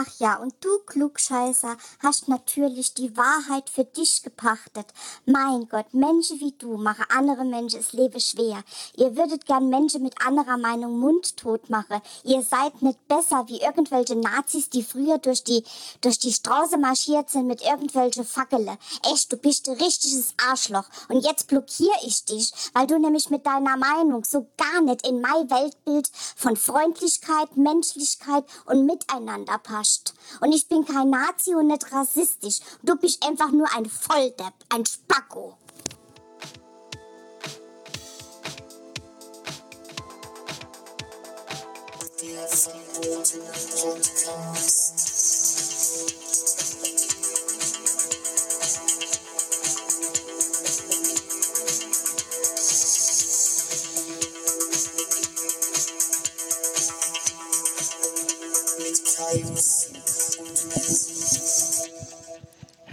Ach ja, und du, Klugscheißer, hast natürlich die Wahrheit für dich gepachtet. Mein Gott, Menschen wie du machen andere Menschen das Leben schwer. Ihr würdet gern Menschen mit anderer Meinung mundtot machen. Ihr seid nicht besser wie irgendwelche Nazis, die früher durch die, durch die Straße marschiert sind mit irgendwelche Fackele. Echt, du bist ein richtiges Arschloch. Und jetzt blockiere ich dich, weil du nämlich mit deiner Meinung so gar nicht in mein Weltbild von Freundlichkeit, Menschlichkeit und Miteinander passt verarscht. Und ich bin kein Nazi und nicht rassistisch. Du bist einfach nur ein Volldepp, ein Spacko.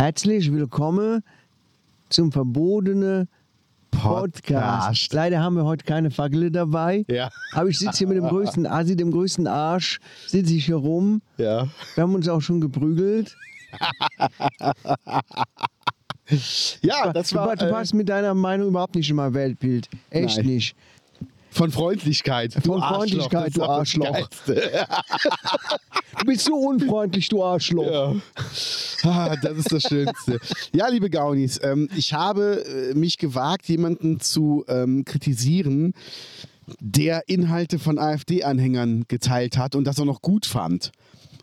Herzlich willkommen zum verbotenen Podcast. Podcast. Leider haben wir heute keine Fackel dabei. Ja. Aber ich sitze hier mit dem größten Asi, dem größten Arsch, sitze ich hier rum. Ja. Wir haben uns auch schon geprügelt. Ja, das du, war du äh, passt mit deiner Meinung überhaupt nicht in mein Weltbild. Echt Nein. nicht. Von Freundlichkeit. Von Freundlichkeit, das du Arschloch. Du bist so unfreundlich, du Arschloch. Ja. Ah, das ist das Schönste. Ja, liebe Gaunis, ähm, ich habe äh, mich gewagt, jemanden zu ähm, kritisieren, der Inhalte von AfD-Anhängern geteilt hat und das auch noch gut fand.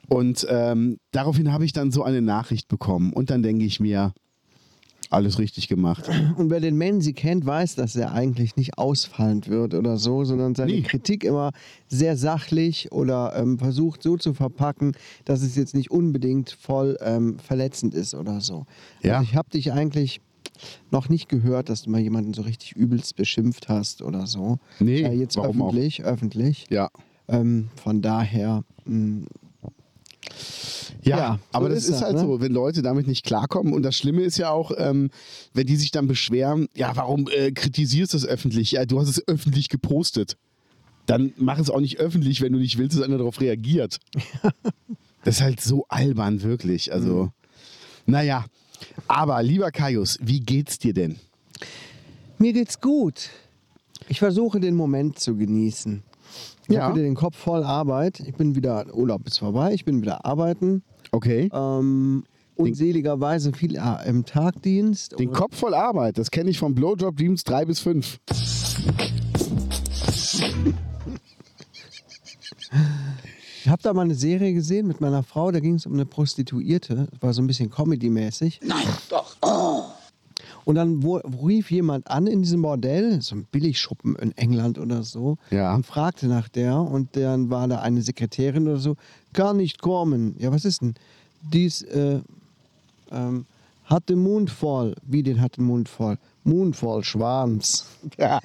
Und ähm, daraufhin habe ich dann so eine Nachricht bekommen. Und dann denke ich mir, alles richtig gemacht. Und wer den Menzi kennt, weiß, dass er eigentlich nicht ausfallend wird oder so, sondern seine Nie. Kritik immer sehr sachlich oder ähm, versucht so zu verpacken, dass es jetzt nicht unbedingt voll ähm, verletzend ist oder so. Ja. Also ich habe dich eigentlich noch nicht gehört, dass du mal jemanden so richtig übelst beschimpft hast oder so. Nee, äh, jetzt warum auch? öffentlich, öffentlich. Ja. Ähm, von daher, mh, Ja, Ja, so aber das ist ist, das, halt ne? so, wenn Leute damit nicht klarkommen. Und das Schlimme ist ja auch, ähm, wenn die sich dann beschweren, ja, warum äh, kritisierst du es öffentlich? Ja, du hast es öffentlich gepostet. Dann mach es auch nicht öffentlich, wenn du nicht willst, dass einer darauf reagiert. das ist halt so albern, wirklich. Also, Mhm. naja. Aber lieber Kaius, wie geht's dir denn? Mir geht's gut. Ich versuche den Moment zu genießen. Ich Ja. habe wieder den Kopf voll Arbeit. Ich bin wieder, Urlaub ist vorbei, ich bin wieder arbeiten. Okay. Ähm, unseligerweise viel äh, im Tagdienst. Den Kopf voll Arbeit, das kenne ich vom Blowjob Dreams 3 bis 5. Ich habe da mal eine Serie gesehen mit meiner Frau, da ging es um eine Prostituierte. Das war so ein bisschen Comedy-mäßig. Nein, doch. Und dann wo, rief jemand an in diesem Bordell, so ein Billigschuppen in England oder so, Ja. und fragte nach der. Und dann war da eine Sekretärin oder so, kann nicht kommen. Ja, was ist denn? Dies äh, ähm, hat den Mund voll. Wie den hat den Mund voll? Mund voll, Schwanz. das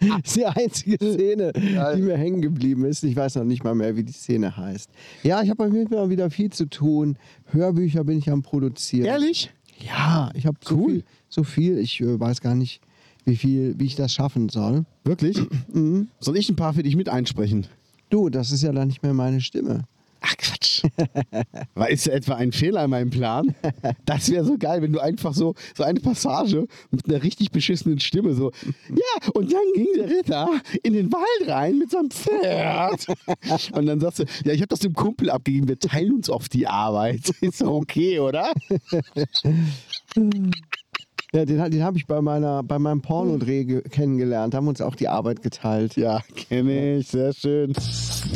ist die einzige Szene, die mir hängen geblieben ist. Ich weiß noch nicht mal mehr, wie die Szene heißt. Ja, ich habe bei mir wieder viel zu tun. Hörbücher bin ich am Produzieren. Ehrlich? Ja, ich habe so Cool. viel, so viel. Ich äh, weiß gar nicht, wie viel, wie ich das schaffen soll. Wirklich? Mhm. Soll ich ein paar für dich mit einsprechen? Du, das ist ja dann nicht mehr meine Stimme. Ach Quatsch. War ist etwa ein Fehler in meinem Plan? Das wäre so geil, wenn du einfach so, so eine Passage mit einer richtig beschissenen Stimme so, ja, und dann ging der Ritter in den Wald rein mit seinem Pferd. Und dann sagst du, ja, ich habe das dem Kumpel abgegeben, wir teilen uns auf die Arbeit. Ist doch okay, oder? Ja, den, den habe ich bei, meiner, bei meinem Pornodreh ge- kennengelernt. Haben uns auch die Arbeit geteilt. Ja, kenne ich, sehr schön.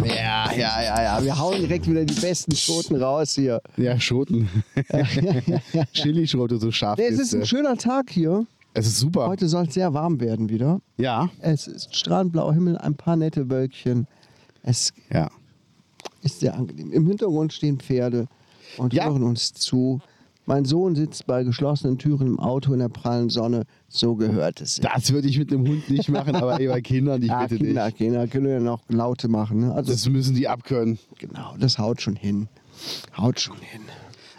Ja, ja, ja, ja. Wir hauen direkt wieder die besten Schoten raus hier. Ja, Schoten. Chili-Schote, so scharf Nee, es ist ein schöner Tag hier. Es ist super. Heute soll es sehr warm werden wieder. Ja, Es ist strahlend blauer Himmel, ein paar nette Wölkchen. Es ja. ist sehr angenehm. Im Hintergrund stehen Pferde und Ja. hören uns zu. Mein Sohn sitzt bei geschlossenen Türen im Auto in der prallen Sonne. So gehört es. Das würde ich mit einem Hund nicht machen, aber ey, bei Kindern, ich ja, bitte Kinder, dich. Kinder können ja noch Laute machen. Ne? Also Das müssen die abkönnen. genau, das haut schon hin. Haut schon hin.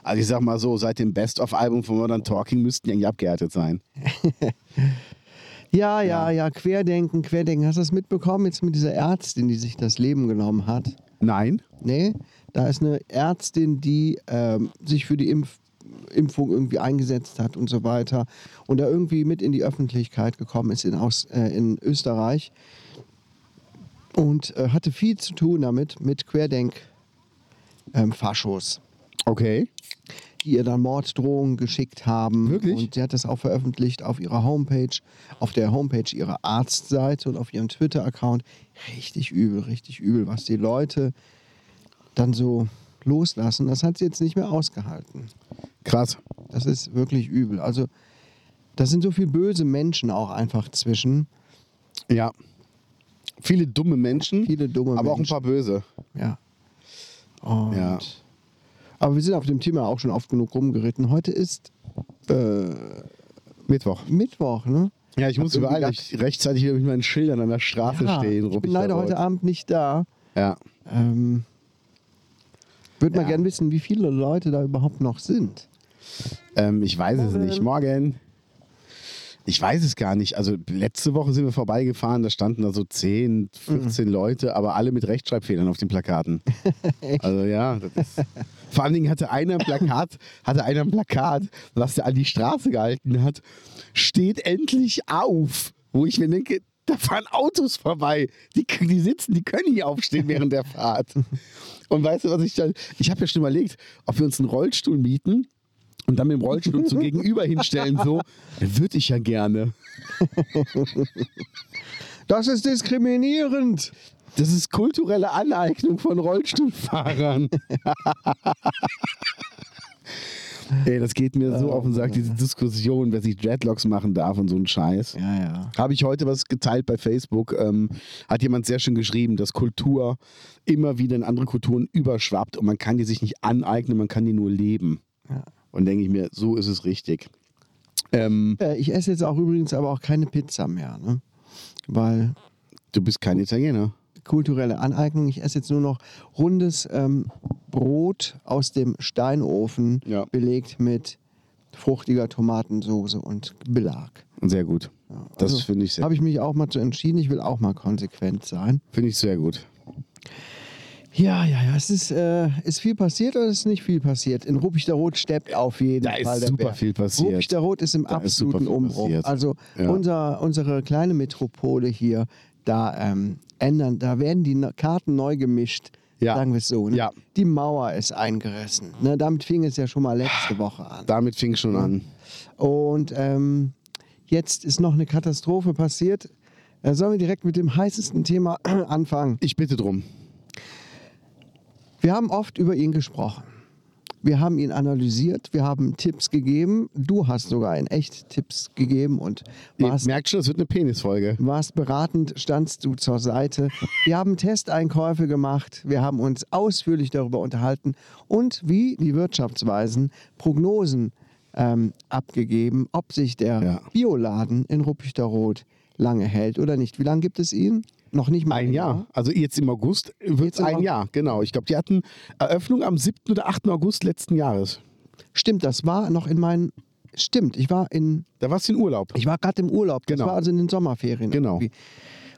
Also ich sag mal so, seit dem Best-of-Album von Modern Talking müssten die eigentlich abgehärtet sein. Ja, ja, ja, Querdenken, Querdenken. Hast du das mitbekommen jetzt mit dieser Ärztin, die sich das Leben genommen hat? Nein. Nee, da ist eine Ärztin, die ähm, sich für die Impf Impfung irgendwie eingesetzt hat und so weiter und da irgendwie mit in die Öffentlichkeit gekommen ist in, Aus, äh, in Österreich und äh, hatte viel zu tun damit, mit Querdenk-Faschos, Okay. die ihr dann Morddrohungen geschickt haben. Wirklich? Und sie hat das auch veröffentlicht auf ihrer Homepage, auf der Homepage ihrer Arztseite und auf ihrem Twitter-Account. Richtig übel, richtig übel, was die Leute dann so loslassen. Das hat sie jetzt nicht mehr ausgehalten. Krass. Das ist wirklich übel. Also, da sind so viele böse Menschen auch einfach zwischen. Ja. Viele dumme Menschen, Viele dumme aber auch ein Menschen. paar böse. Ja. Und Ja. Aber wir sind auf dem Thema auch schon oft genug rumgeritten. Heute ist Mittwoch. Mittwoch, ne? Ja, ich muss irgendwie überall ich, rechtzeitig wieder mit meinen Schildern an der Straße Ja, stehen. ich bin leider heute Abend nicht da. Ja. Ähm, Würde mal Ja. gern wissen, wie viele Leute da überhaupt noch sind. Ähm, ich weiß es nicht. Morgen. Ich weiß es gar nicht. Also letzte Woche sind wir vorbeigefahren, da standen da so 10, 15 Leute, aber alle mit Rechtschreibfehlern auf den Plakaten. also ja. Vor allen Dingen hatte einer ein Plakat, hatte einer ein Plakat, was der an die Straße gehalten hat, steht endlich auf. Wo ich mir denke, da fahren Autos vorbei. Die, die sitzen, die können nicht aufstehen während der Fahrt. Und weißt du, was ich dann. Ich habe ja schon überlegt, ob wir uns einen Rollstuhl mieten und dann mit dem Rollstuhl so gegenüber hinstellen, so, würde ich ja gerne. Das ist diskriminierend. Das ist kulturelle Aneignung von Rollstuhlfahrern. Ey, das geht mir so auf den Sack, diese Diskussion, wer sich Dreadlocks machen darf und so ein Scheiß. Ja, ja. Habe ich heute was geteilt bei Facebook. Ähm, hat jemand sehr schön geschrieben, dass Kultur immer wieder in andere Kulturen überschwappt und man kann die sich nicht aneignen, man kann die nur leben. Ja. Und denke ich mir, so ist es richtig. Ähm, Äh, Ich esse jetzt auch übrigens aber auch keine Pizza mehr, ne? Weil du bist kein Italiener. Kulturelle Aneignung. Ich esse jetzt nur noch rundes ähm, Brot aus dem Steinofen, Ja. belegt mit fruchtiger Tomatensoße und Belag. Sehr gut. Das Also, finde ich, sehr- Habe ich mich auch mal zu entschieden. Ich will auch mal konsequent sein. finde ich sehr gut. Ja, ja, ja. Es ist, äh, ist viel passiert oder ist nicht viel passiert? In Ruppichteroth steppt auf jeden Da ist Fall der super Bär. viel passiert. Ruppichteroth ist im Da ist absoluten viel Umbruch. passiert. Also Ja. unser, unsere kleine Metropole hier, da ähm, ändern, da werden die Ne- Karten neu gemischt. Ja. Sagen wir es so. Ne? Ja. Die Mauer ist eingerissen. Ne? Damit fing es ja schon mal letzte Woche an. Damit fing es schon an. Und ähm, jetzt ist noch eine Katastrophe passiert. Äh, sollen wir direkt mit dem heißesten Thema anfangen? Ich bitte drum. Wir haben oft über ihn gesprochen. Wir haben ihn analysiert, wir haben Tipps gegeben. Du hast sogar in echt Tipps gegeben und Ihr warst, merkt schon, es wird eine Penisfolge. warst beratend, standst du zur Seite. Wir haben Testeinkäufe gemacht, wir haben uns ausführlich darüber unterhalten und wie die Wirtschaftsweisen Prognosen ähm, abgegeben, ob sich der Ja. Bioladen in Ruppichteroth lange hält oder nicht. Wie lange gibt es ihn? Noch nicht mal Ein Jahr. Also jetzt im August wird es ein. Jahr, genau. Ich glaube, die hatten Eröffnung am 7. oder 8. August letzten Jahres. Stimmt, das war noch in meinen. Stimmt, ich war in Da warst du in Urlaub. Ich war gerade im Urlaub. Das Genau. war also in den Sommerferien. Genau. irgendwie.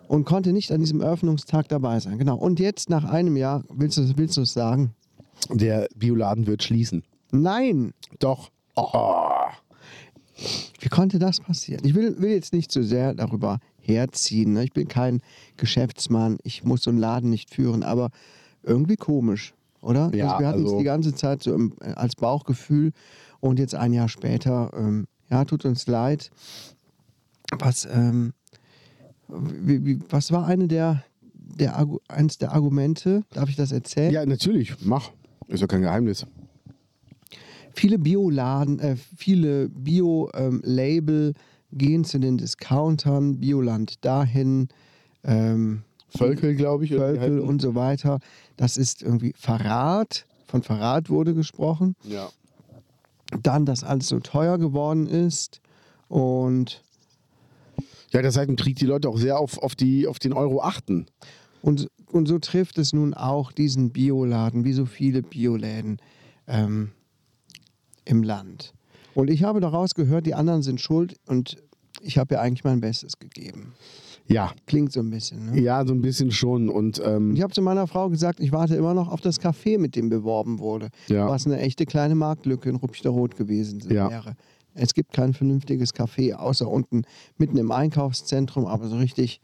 Und konnte nicht an diesem Eröffnungstag dabei sein. Genau. Und jetzt nach einem Jahr, willst du willst du es sagen? Der Bioladen wird schließen. Nein. Doch. Wie konnte das passieren? Ich will, will jetzt nicht zu sehr darüber herziehen. Ne? Ich bin kein Geschäftsmann. Ich muss so einen Laden nicht führen. Aber irgendwie komisch, oder? Ja, also wir hatten es also- die ganze Zeit so im, äh, als Bauchgefühl. Und jetzt ein Jahr später, ähm, ja, tut uns leid. Was, ähm, wie, wie, was war eine der, der, eins der Argumente? Darf ich das erzählen? Ja, natürlich. Mach. Ist ja kein Geheimnis. Viele Bioladen, äh, viele Bio-Label gehen zu den Discountern, Bioland dahin, ähm, Völkel, glaube ich. Völkel und so weiter. Das ist irgendwie Verrat. Von Verrat wurde gesprochen. Ja. Dann, dass alles so teuer geworden ist. Und, Ja, das heißt, Krieg die Leute auch sehr auf, auf, die, auf den Euro achten. und, und so trifft es nun auch diesen Bioladen, wie so viele Bioläden ähm, im Land. Und ich habe daraus gehört, die anderen sind schuld und ich habe ja eigentlich mein Bestes gegeben. Ja. Klingt so ein bisschen. Ne? Ja, so ein bisschen schon. Und ähm, Ich habe zu meiner Frau gesagt, ich warte immer noch auf das Café, mit dem beworben wurde. Ja. Was eine echte kleine Marktlücke in Rupchterrot gewesen Ja. wäre. Es gibt kein vernünftiges Café, außer unten mitten im Einkaufszentrum, aber so richtig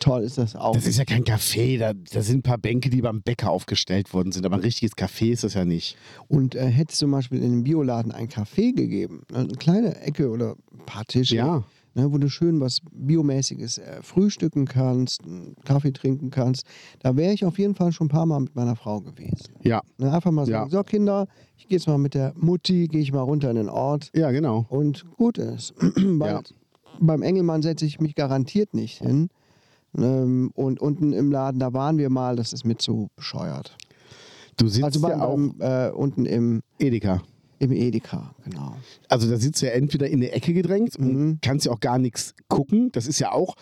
toll ist das auch. das ist ja kein Café, da, da sind ein paar Bänke, die beim Bäcker aufgestellt worden sind. Aber ein richtiges Café ist das ja nicht. Und äh, hätte es zum Beispiel in einem Bioladen ein Café gegeben, ne, eine kleine Ecke oder ein paar Tische, Ja. ne, wo du schön was Biomäßiges äh, frühstücken kannst, einen Kaffee trinken kannst, da wäre ich auf jeden Fall schon ein paar Mal mit meiner Frau gewesen. Ja. Ne, einfach mal Ja. sagen, so Kinder, ich gehe jetzt mal mit der Mutti, gehe ich mal runter in den Ort Ja, genau. und gut ist. Weil Ja. Beim Engelmann setze ich mich garantiert nicht hin. Ähm, und unten im Laden, da waren wir mal, das ist mir zu bescheuert. Du sitzt Also beim, ja auch beim, äh, unten im, Edeka. im Edeka, genau. Also da sitzt du ja entweder in eine Ecke gedrängt Mhm. und kannst ja auch gar nichts gucken. Das ist ja auch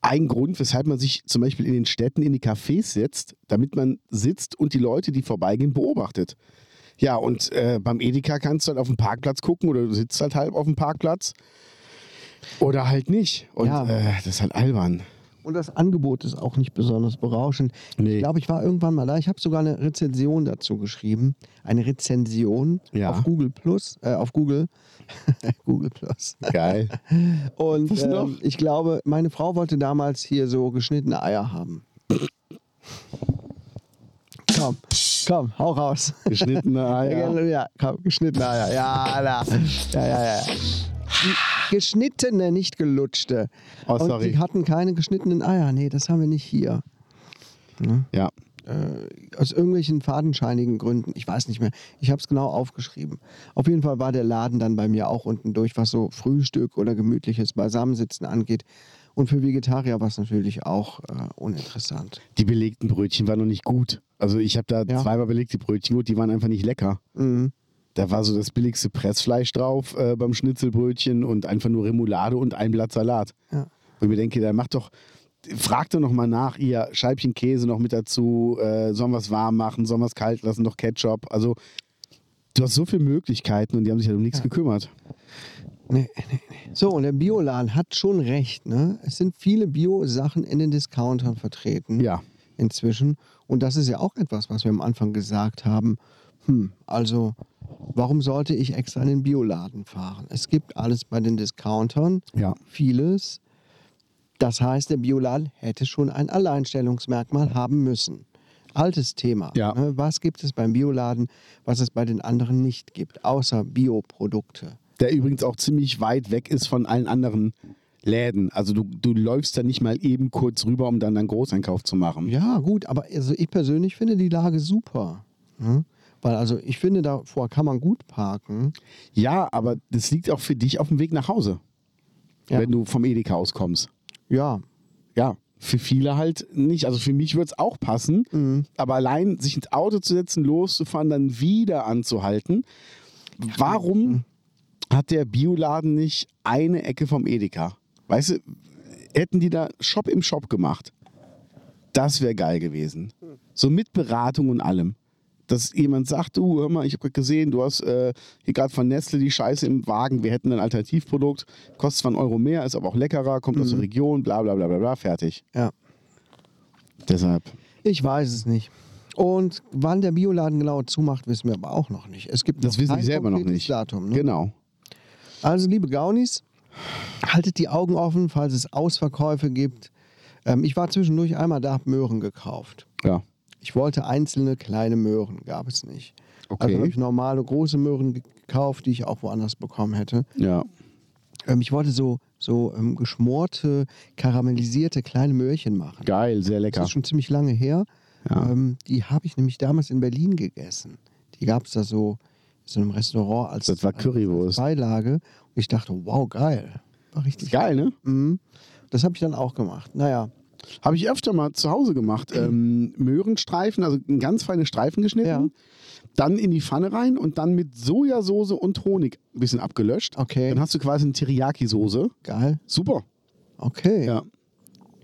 ein Grund, weshalb man sich zum Beispiel in den Städten in die Cafés setzt, damit man sitzt und die Leute, die vorbeigehen, beobachtet. Ja, und äh, beim Edeka kannst du halt auf dem Parkplatz gucken oder du sitzt halt halb auf dem Parkplatz oder halt nicht. Und Ja. äh, das ist halt albern. Und das Angebot ist auch nicht besonders berauschend. Nee. Ich glaube, ich war irgendwann mal da. Ich habe sogar eine Rezension dazu geschrieben. Eine Rezension Ja. auf Google Plus, äh, auf Google. Google Plus. Geil. Und ähm, ich glaube, meine Frau wollte damals hier so geschnittene Eier haben. komm, komm, hau raus. Geschnittene Eier. Ja, ja, komm, geschnittene Eier. Ja, da. Ja, ja, ja. Die geschnittene, nicht gelutschte. Oh, Und sorry. die hatten keine geschnittenen Eier. Nee, das haben wir nicht hier. Ja. Aus irgendwelchen fadenscheinigen Gründen. Ich weiß nicht mehr. Ich habe es genau aufgeschrieben. Auf jeden Fall war der Laden dann bei mir auch unten durch, was so Frühstück oder gemütliches Beisammensitzen angeht. Und für Vegetarier war es natürlich auch äh, uninteressant. Die belegten Brötchen waren noch nicht gut. Also ich habe da Ja. zweimal belegte Brötchen gut, die waren einfach nicht lecker. Mhm. Da war so das billigste Pressfleisch drauf äh, beim Schnitzelbrötchen und einfach nur Remoulade und ein Blatt Salat. Ja. Wo ich mir denke, da macht doch, fragt doch noch mal nach, ihr Scheibchen Käse noch mit dazu, äh, sollen wir es warm machen, sollen wir es kalt lassen, noch Ketchup. Also du hast so viele Möglichkeiten und die haben sich halt um nichts gekümmert. Nee, nee, nee. So, und der Bioladen hat schon recht. Ne? Es sind viele Bio-Sachen in den Discountern vertreten. Ja. inzwischen. Und das ist ja auch etwas, was wir am Anfang gesagt haben. Hm, also, warum sollte ich extra in den Bioladen fahren? Es gibt alles bei den Discountern, Ja. vieles. Das heißt, der Bioladen hätte schon ein Alleinstellungsmerkmal haben müssen. Altes Thema. Ja. Ne? Was gibt es beim Bioladen, was es bei den anderen nicht gibt, außer Bioprodukte? Der übrigens auch ziemlich weit weg ist von allen anderen Läden. Also du, du läufst da nicht mal eben kurz rüber, um dann einen Großeinkauf zu machen. Ja, gut, aber also ich persönlich finde die Lage super. Ne? Weil also ich finde, davor kann man gut parken. Ja, aber das liegt auch für dich auf dem Weg nach Hause, Ja. wenn du vom Edeka auskommst. Ja, Ja, für viele halt nicht. Also für mich würde es auch passen, Mhm. aber allein sich ins Auto zu setzen, loszufahren, dann wieder anzuhalten. Warum hat der Bioladen nicht eine Ecke vom Edeka? Weißt du, hätten die da Shop im Shop gemacht, das wäre geil gewesen. So mit Beratung und allem. Dass jemand sagt, du, hör mal, ich habe gerade gesehen, du hast äh, hier gerade von Nestle die Scheiße im Wagen, wir hätten ein Alternativprodukt, kostet zwar einen Euro mehr, ist aber auch leckerer, kommt aus der Region, bla bla bla bla bla, fertig. ja. Deshalb. Ich weiß es nicht. Und wann der Bioladen genau zumacht, wissen wir aber auch noch nicht. Es gibt Das wissen die selber noch nicht. Datum. Ne? Genau. Also, liebe Gaunis, haltet die Augen offen, falls es Ausverkäufe gibt. Ähm, ich war zwischendurch einmal da, hab Möhren gekauft. Ja. Ich wollte einzelne kleine Möhren, gab es nicht. Okay. Also habe ich normale große Möhren gekauft, die ich auch woanders bekommen hätte. Ja. Ähm, ich wollte so, so ähm, geschmorte, karamellisierte kleine Möhrchen machen. Geil, sehr Das lecker. ist schon ziemlich lange her. Ja. Ähm, die habe ich nämlich damals in Berlin gegessen. Die gab es da so in so einem Restaurant als, Das war Currywurst. Beilage. Und ich dachte, wow, geil. War richtig Geil, ne? Mhm. Das habe ich dann auch gemacht. Naja, Habe ich öfter mal zu Hause gemacht. Ähm, Möhrenstreifen, also ganz feine Streifen geschnitten. Ja. Dann in die Pfanne rein und dann mit Sojasauce und Honig ein bisschen abgelöscht. Okay. Dann hast du quasi eine Teriyaki-Soße. geil. Super. Okay. Ja.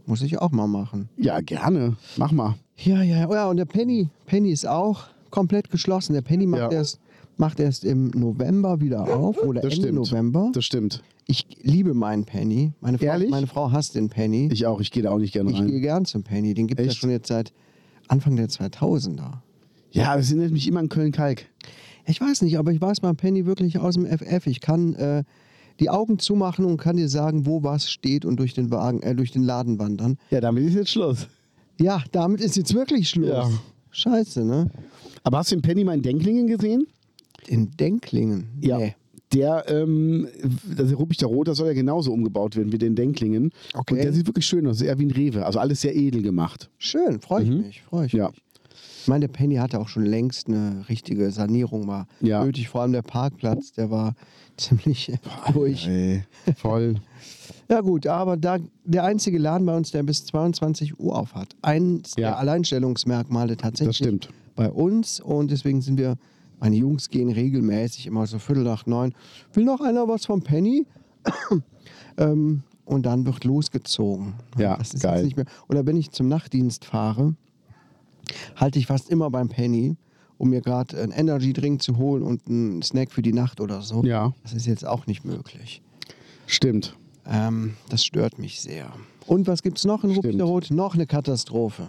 Muss ich auch mal machen. Ja, gerne. Mach mal. Ja, ja, ja. Oh ja, und der Penny. Penny ist auch komplett geschlossen. Der Penny macht Ja. erst macht erst im November wieder auf oder Das Ende stimmt. November. Das stimmt. Ich liebe meinen Penny. Meine Frau, Ehrlich? meine Frau hasst den Penny. Ich auch, ich gehe da auch nicht gerne Ich gehe rein. gern zum Penny. Den gibt es ja schon jetzt seit Anfang der 2000er. Ja, das erinnert mich immer an Köln-Kalk. Ich weiß nicht, aber ich weiß beim Penny wirklich aus dem FF. Ich kann äh, die Augen zumachen und kann dir sagen, wo was steht und durch den Wagen, äh, durch den Laden wandern. Ja, damit ist jetzt Schluss. Ja, damit ist jetzt wirklich Schluss. Ja. Scheiße, ne? Aber hast du den Penny mal in Denklingen gesehen? In Denklingen. Nee. Der, ähm, der Ruppichter Rot, das soll ja genauso umgebaut werden wie den Denklingen. Okay. Und der sieht wirklich schön aus, eher wie ein Rewe. Also alles sehr edel gemacht. Schön, freue ich mich, freue ich Mhm. Ja. mich. Ich meine, der Penny hatte auch schon längst eine richtige Sanierung mal Ja. nötig. Vor allem der Parkplatz, der war ziemlich durch. Ey, voll. Ja gut, aber da der einzige Laden bei uns, der bis 22 Uhr auf hat. Eins Ja. der Alleinstellungsmerkmale tatsächlich Das stimmt. bei uns. Und deswegen sind wir, meine Jungs gehen regelmäßig immer so Viertel nach neun. Will noch einer was vom Penny? ähm, und dann wird losgezogen. Ja, das ist geil. Jetzt nicht mehr. Oder wenn ich zum Nachtdienst fahre, halte ich fast immer beim Penny, um mir gerade einen Energy Drink zu holen und einen Snack für die Nacht oder so. Ja. Das ist jetzt auch nicht möglich. Stimmt. Ähm, das stört mich sehr. Und was gibt's noch in. Ruppichterrot? Noch eine Katastrophe.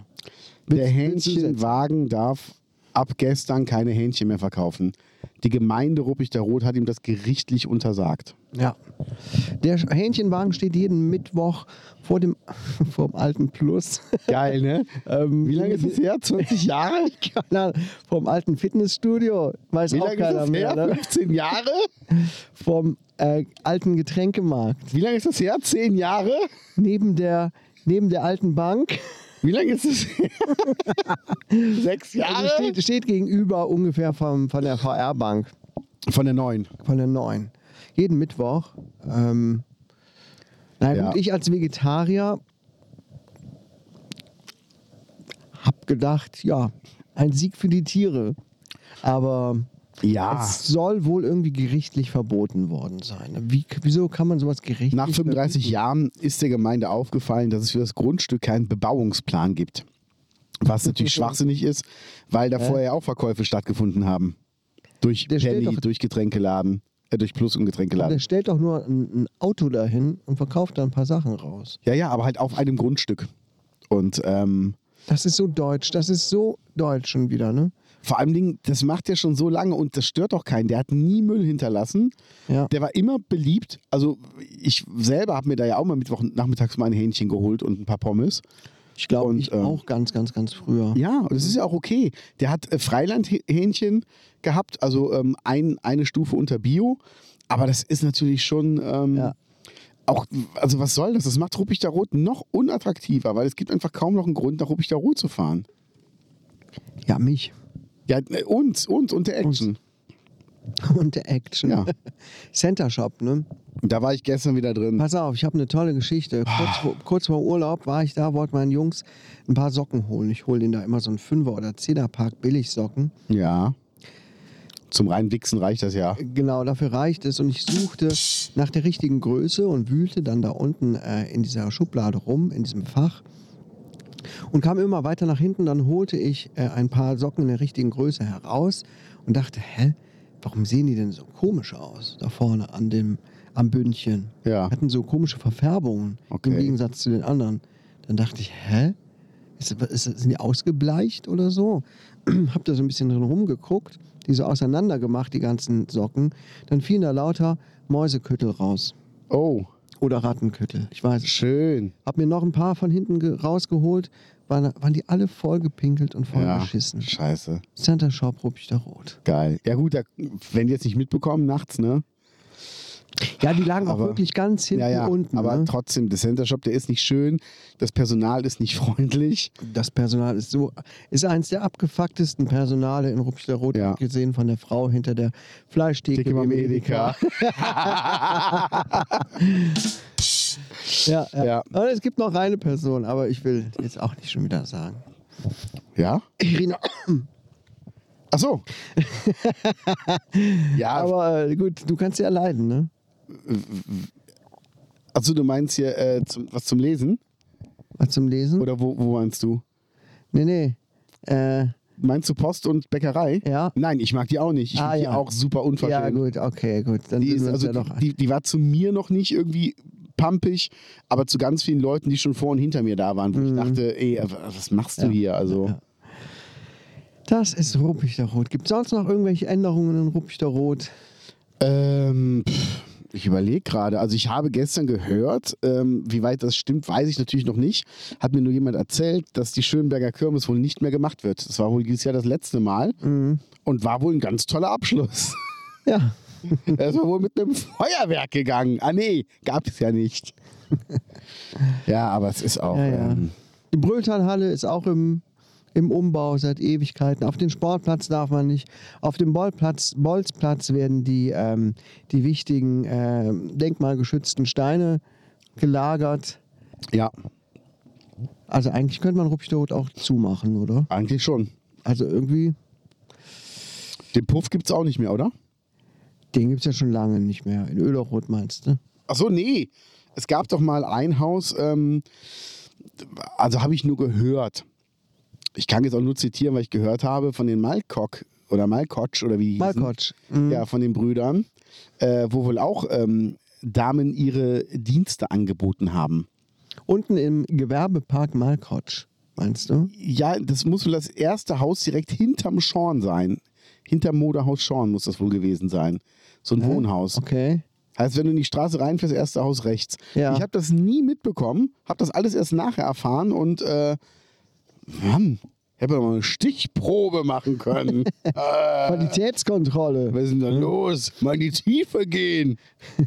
Der willst du Hähnchenwagen darf ab gestern keine Hähnchen mehr verkaufen. Die Gemeinde Ruppichter Rot hat ihm das gerichtlich untersagt. Ja. Der Hähnchenwagen steht jeden Mittwoch vor dem, vor dem alten Plus. Geil, ne? Ähm, Wie lange ist das her? 20 Jahre? Keine vom alten Fitnessstudio. Weiß Wie auch lange ist keiner das mehr. her? Ne? 15 Jahre? Vom äh, alten Getränkemarkt. Wie lange ist das her? 10 Jahre? Neben der, neben der alten Bank. Wie lange ist her? Sechs Jahre? Also steht, steht gegenüber ungefähr vom, von der VR-Bank. Von der neuen. Von der neuen. Jeden Mittwoch. Ähm, na Ja. gut, ich als Vegetarier hab gedacht, ja, ein Sieg für die Tiere. Aber Ja. es soll wohl irgendwie gerichtlich verboten worden sein. Wie, wieso kann man sowas gerichtlich Nach 35 verbieten? Jahren ist der Gemeinde aufgefallen, dass es für das Grundstück keinen Bebauungsplan gibt. Was natürlich schwachsinnig ist, weil da vorher auch Verkäufe stattgefunden haben. Durch Der Penny, doch- durch Getränkeladen, äh, durch Plus und Der Getränkeladen. stellt doch nur ein, ein Auto dahin und verkauft da ein paar Sachen raus. Ja, ja, aber halt auf einem Grundstück. Und ähm, Das ist so deutsch, das ist so deutsch schon wieder, ne? Vor allem, Dingen, das macht er schon so lange und das stört auch keinen. Der hat nie Müll hinterlassen. Ja. Der war immer beliebt. Also ich selber habe mir da ja auch mal Mittwoch nachmittags mal ein Hähnchen geholt und ein paar Pommes. Ich glaube, ich ähm, auch ganz, ganz, ganz früher. Ja, und das ist ja auch okay. Der hat äh, Freilandhähnchen gehabt, also ähm, ein, eine Stufe unter Bio. Aber das ist natürlich schon ähm, Ja. auch, also was soll das? Das macht Ruppichter Rot noch unattraktiver, weil es gibt einfach kaum noch einen Grund, nach Ruppichter Rot zu fahren. Ja, mich. Ja, äh, uns, uns und der Action. Und der Action. Ja. Center Shop, ne? Und da war ich gestern wieder drin. Pass auf, ich habe eine tolle Geschichte. Ah. Kurz, vor, kurz vor Urlaub war ich da, wollte meinen Jungs ein paar Socken holen. Ich hole denen da immer so einen Fünfer- oder Zehnerpack Billigsocken. Ja. Zum reinen Wichsen reicht das ja. Genau, dafür reicht es. Und ich suchte nach der richtigen Größe und wühlte dann da unten äh, in dieser Schublade rum, in diesem Fach. Und kam immer weiter nach hinten. Dann holte ich äh, ein paar Socken in der richtigen Größe heraus und dachte, hä, warum sehen die denn so komisch aus? Da vorne an dem, am Bündchen. Ja. Hatten so komische Verfärbungen Okay. im Gegensatz zu den anderen. Dann dachte ich, hä? Ist, ist, sind die ausgebleicht oder so? Hab da so ein bisschen drin rumgeguckt, die so auseinander gemacht, die ganzen Socken. Dann fielen da lauter Mäuseküttel raus. Oh, Oder Rattenküttel, ich weiß. schön. Hab mir noch ein paar von hinten ge- rausgeholt. Waren, waren die alle voll gepinkelt und voll Ja, scheiße. Center Shop Ruppichter Rot. Geil. Ja gut, da, wenn die jetzt nicht mitbekommen, nachts, ne? Ja, die lagen auch Aber- wirklich ganz hinten ja, ja, unten. aber ne? trotzdem, der Center Shop, der ist nicht schön, das Personal ist nicht freundlich. Das Personal ist so, ist eins der abgefucktesten Personale in Ruppichter Rot, Ja. gesehen von der Frau hinter der Fleischtheke Theke beim im Edeka. Ja, ja. Ja. Und es gibt noch eine Person, aber ich will jetzt auch nicht schon wieder sagen. ja? Irina. Ach so. ja, aber Aber äh, gut, du kannst ja leiden, ne? Also du meinst hier äh, zum, was zum Lesen? Was zum Lesen? Oder wo, wo meinst du? Nee, nee. Äh, meinst du Post und Bäckerei? Ja. Nein, ich mag die auch nicht. Ich Ah, finde die ja. auch super unverschämt. Ja, gut, okay, gut. Dann Die, ist, also ja doch die, die war zu mir noch nicht irgendwie pampig, aber zu ganz vielen Leuten, die schon vor und hinter mir da waren, wo ich dachte, ey, was machst du Mhm. Ja. hier? Also, Ja. Das ist Ruppichteroth. Gibt es sonst noch irgendwelche Änderungen in Ruppichteroth? ähm, pff, ich überlege gerade. Also, ich habe gestern gehört, ähm, wie weit das stimmt, weiß ich natürlich noch nicht. Hat mir nur jemand erzählt, dass die Schönberger Kirmes wohl nicht mehr gemacht wird. Das war wohl dieses Jahr das letzte Mal Mhm. und war wohl ein ganz toller Abschluss. Ja. Er ist wohl mit einem Feuerwerk gegangen. Ah, nee, gab es ja nicht. ja, aber es ist auch. Ja, ja. Ähm, Die Brülltalhalle ist auch im, im Umbau seit Ewigkeiten. Auf den Sportplatz darf man nicht. Auf dem Bolzplatz, Bolzplatz werden die, ähm, die wichtigen ähm, denkmalgeschützten Steine gelagert. ja, Also eigentlich könnte man Ruppichteroth auch zumachen, oder? eigentlich schon. Also irgendwie, Den Puff gibt es auch nicht mehr, oder? den gibt es ja schon lange nicht mehr. In Öleroth meinst du? Ach so, nee. Es gab doch mal ein Haus, ähm, also habe ich nur gehört. Ich kann jetzt auch nur zitieren, weil ich gehört habe von den Malkok oder Malkotsch oder wie die. Malkotsch. Mhm. Ja, von den Brüdern, äh, wo wohl auch ähm, Damen ihre Dienste angeboten haben. Unten im Gewerbepark Malkotsch, meinst du? Ja, das muss wohl das erste Haus direkt hinterm Schorn sein. Hinterm Modehaus Schorn muss das wohl gewesen sein. So ein Wohnhaus. Okay. Heißt, wenn du in die Straße reinfährst, erste Haus rechts. Ja. Ich habe das nie mitbekommen, habe das alles erst nachher erfahren und äh, Mann, ich hätte mal eine Stichprobe machen können. äh, Qualitätskontrolle. was ist denn da los? Mal in die Tiefe gehen.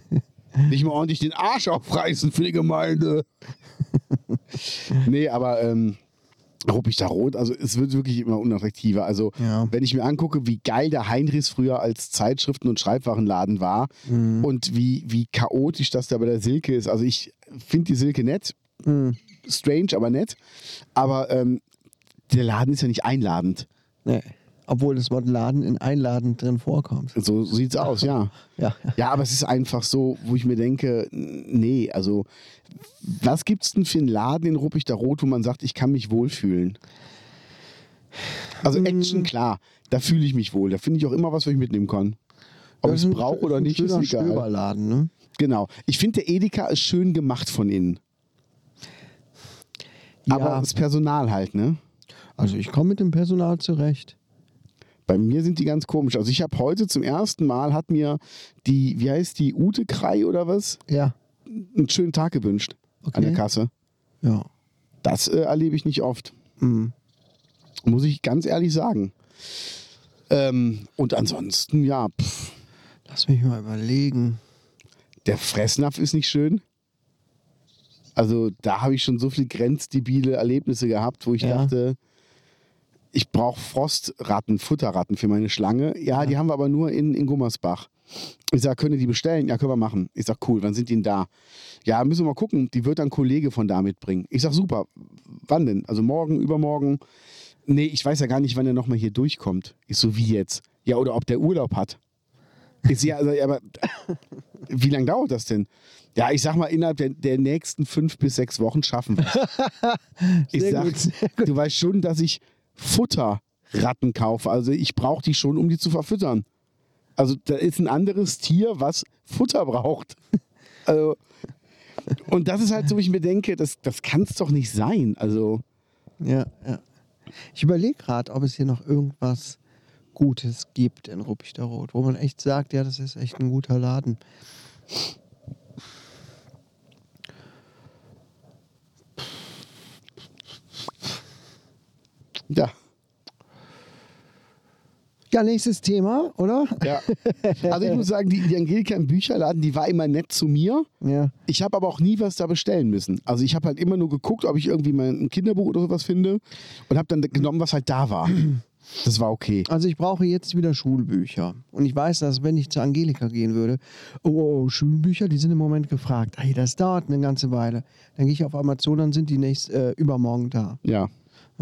Nicht mal ordentlich den Arsch aufreißen für die Gemeinde. nee, aber ähm, Ruppig Rot, also es wird wirklich immer unattraktiver. Also Ja. wenn ich mir angucke, wie geil der Heinrichs früher als Zeitschriften- und Schreibwarenladen war Mhm. und wie, wie chaotisch das da bei der Silke ist. Also ich finde die Silke nett, Mhm. strange, aber nett. Aber ähm, der Laden ist ja nicht einladend. Nee. Obwohl das Wort Laden in Einladen drin vorkommt. So sieht's aus, ja. Ja. Ja, aber es ist einfach so, wo ich mir denke, nee, also was gibt's denn für einen Laden in Ruppig der Rot, wo man sagt, ich kann mich wohlfühlen? Also Mm. Action, klar, da fühle ich mich wohl. Da finde ich auch immer was, was ich mitnehmen kann. Ob Das ich es brauche oder nicht, ist egal. Stöberladen, ne? Genau. Ich finde, der Edeka ist schön gemacht von innen. Ja, Aber das Personal halt, ne? Also ich komme mit dem Personal zurecht. Bei mir sind die ganz komisch. Also ich habe heute zum ersten Mal, hat mir die, wie heißt die, Ute Krei oder was, Ja. einen schönen Tag gewünscht an der Okay. Kasse. Ja. Das äh, erlebe ich nicht oft. Mhm. Muss ich ganz ehrlich sagen. Ähm, und ansonsten, ja, pff, Lass mich mal überlegen. der Fressnapf ist nicht schön. Also da habe ich schon so viele grenzdebile Erlebnisse gehabt, wo ich Ja. dachte, ich brauche Frostratten, Futterratten für meine Schlange. Ja, die haben wir aber nur in, in Gummersbach. Ich sage, können die bestellen? Ja, können wir machen. Ich sage, cool, wann sind die denn da? Ja, müssen wir mal gucken. Die wird ein Kollege von da mitbringen. Ich sage, super. Wann denn? Also morgen, übermorgen? Nee, ich weiß ja gar nicht, wann er nochmal hier durchkommt. Ich so, wie jetzt? Ja, oder ob der Urlaub hat. Ich ja, also, ja, aber wie lange dauert das denn? Ja, ich sag mal, innerhalb der, der nächsten fünf bis sechs Wochen schaffen wir Ich Sehr sag, gut, du weißt schon, dass ich Futterratten kaufe. Also ich brauche die schon, um die zu verfüttern. Also da ist ein anderes Tier, was Futter braucht. Also, und das ist halt so, wo ich mir denke, das, das kann es doch nicht sein. Also, Ja, ja. Ich überlege gerade, ob es hier noch irgendwas Gutes gibt in Ruppichter Rot, wo man echt sagt, ja, das ist echt ein guter Laden. Ja. Ja, nächstes Thema, oder? ja. Also ich muss sagen, die, die Angelika im Bücherladen, die war immer nett zu mir. Ja. Ich habe aber auch nie was da bestellen müssen. Also ich habe halt immer nur geguckt, ob ich irgendwie mal ein Kinderbuch oder sowas finde und habe dann genommen, was halt da war. Das war okay. Also ich brauche jetzt wieder Schulbücher. Und ich weiß, dass wenn ich zu Angelika gehen würde, oh, oh, oh Schulbücher, die sind im Moment gefragt. Ey, das dauert eine ganze Weile. Dann gehe ich auf Amazon, dann sind die nächst, äh, übermorgen da. Ja.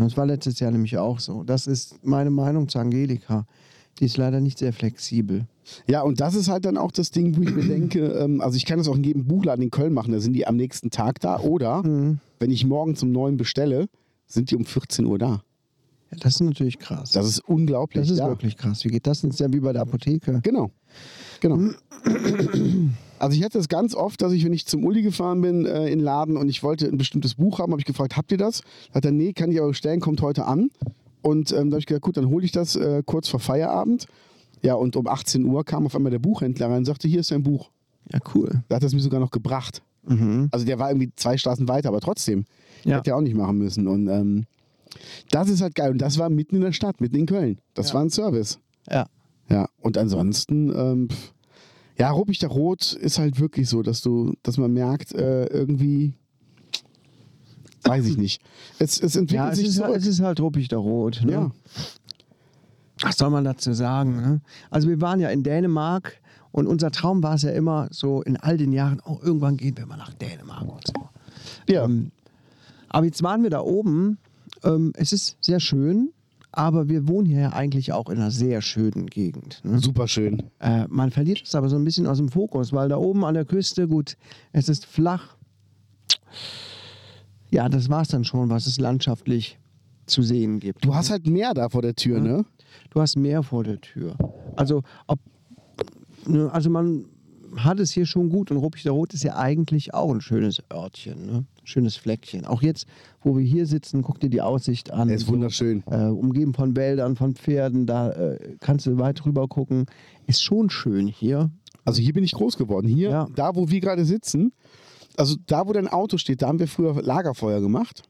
Das war letztes Jahr nämlich auch so. Das ist meine Meinung zu Angelika. Die ist leider nicht sehr flexibel. Ja, und das ist halt dann auch das Ding, wo ich mir denke, ähm, also ich kann das auch in jedem Buchladen in Köln machen, da sind die am nächsten Tag da. Oder wenn ich morgen zum neuen bestelle, sind die um 14 Uhr da. Ja, das ist natürlich krass. Das ist unglaublich. Das ist ja. wirklich krass. Wie geht das denn? Das ist ja wie bei der Apotheke. Genau. Genau. Also ich hatte das ganz oft, dass ich, wenn ich zum Uli gefahren bin äh, in den Laden und ich wollte ein bestimmtes Buch haben, habe ich gefragt, habt ihr das? Hat er, nee, kann ich aber bestellen, kommt heute an. Und ähm, da habe ich gesagt, gut, dann hole ich das äh, kurz vor Feierabend. Ja, und um 18 Uhr kam auf einmal der Buchhändler rein und sagte, hier ist dein Buch. Ja, cool. Da hat er es mir sogar noch gebracht. Also der war irgendwie zwei Straßen weiter, aber trotzdem. Ja. Hätte er auch nicht machen müssen. Und ähm, das ist halt geil. Und das war mitten in der Stadt, mitten in Köln. Das Ja. war ein Service. Ja. Ja, und ansonsten, ähm, pf, ja, Ruppichter Rot ist halt wirklich so, dass du, dass man merkt, äh, irgendwie, weiß ich nicht. Es, es entwickelt Ja, es sich ist, zurück. es ist halt ruppig da rot. Ne? ja. Was soll man dazu sagen? Ne? Also wir waren ja in Dänemark und unser Traum war es ja immer so in all den Jahren, oh, irgendwann gehen wir mal nach Dänemark und so. ja. Ähm, aber jetzt waren wir da oben. Ähm, es ist sehr schön, aber wir wohnen hier ja eigentlich auch in einer sehr schönen Gegend. Ne? super schön. Äh, man verliert es aber so ein bisschen aus dem Fokus, weil da oben an der Küste, gut, es ist flach. Ja, das war es dann schon, was es landschaftlich zu sehen gibt. Du hast halt mehr da vor der Tür, ne? Du hast mehr vor der Tür. Also, ob, ne, also man hat es hier schon gut und Ruppichter Rot ist ja eigentlich auch ein schönes Örtchen, ne? Schönes Fleckchen. Auch jetzt, wo wir hier sitzen, guck dir die Aussicht an. Er ist wunderschön. Äh, umgeben von Wäldern, von Pferden, da äh, kannst du weit rüber gucken. Ist schon schön hier. Also hier bin ich groß geworden. Hier, Ja. da wo wir gerade sitzen, also da wo dein Auto steht, da haben wir früher Lagerfeuer gemacht.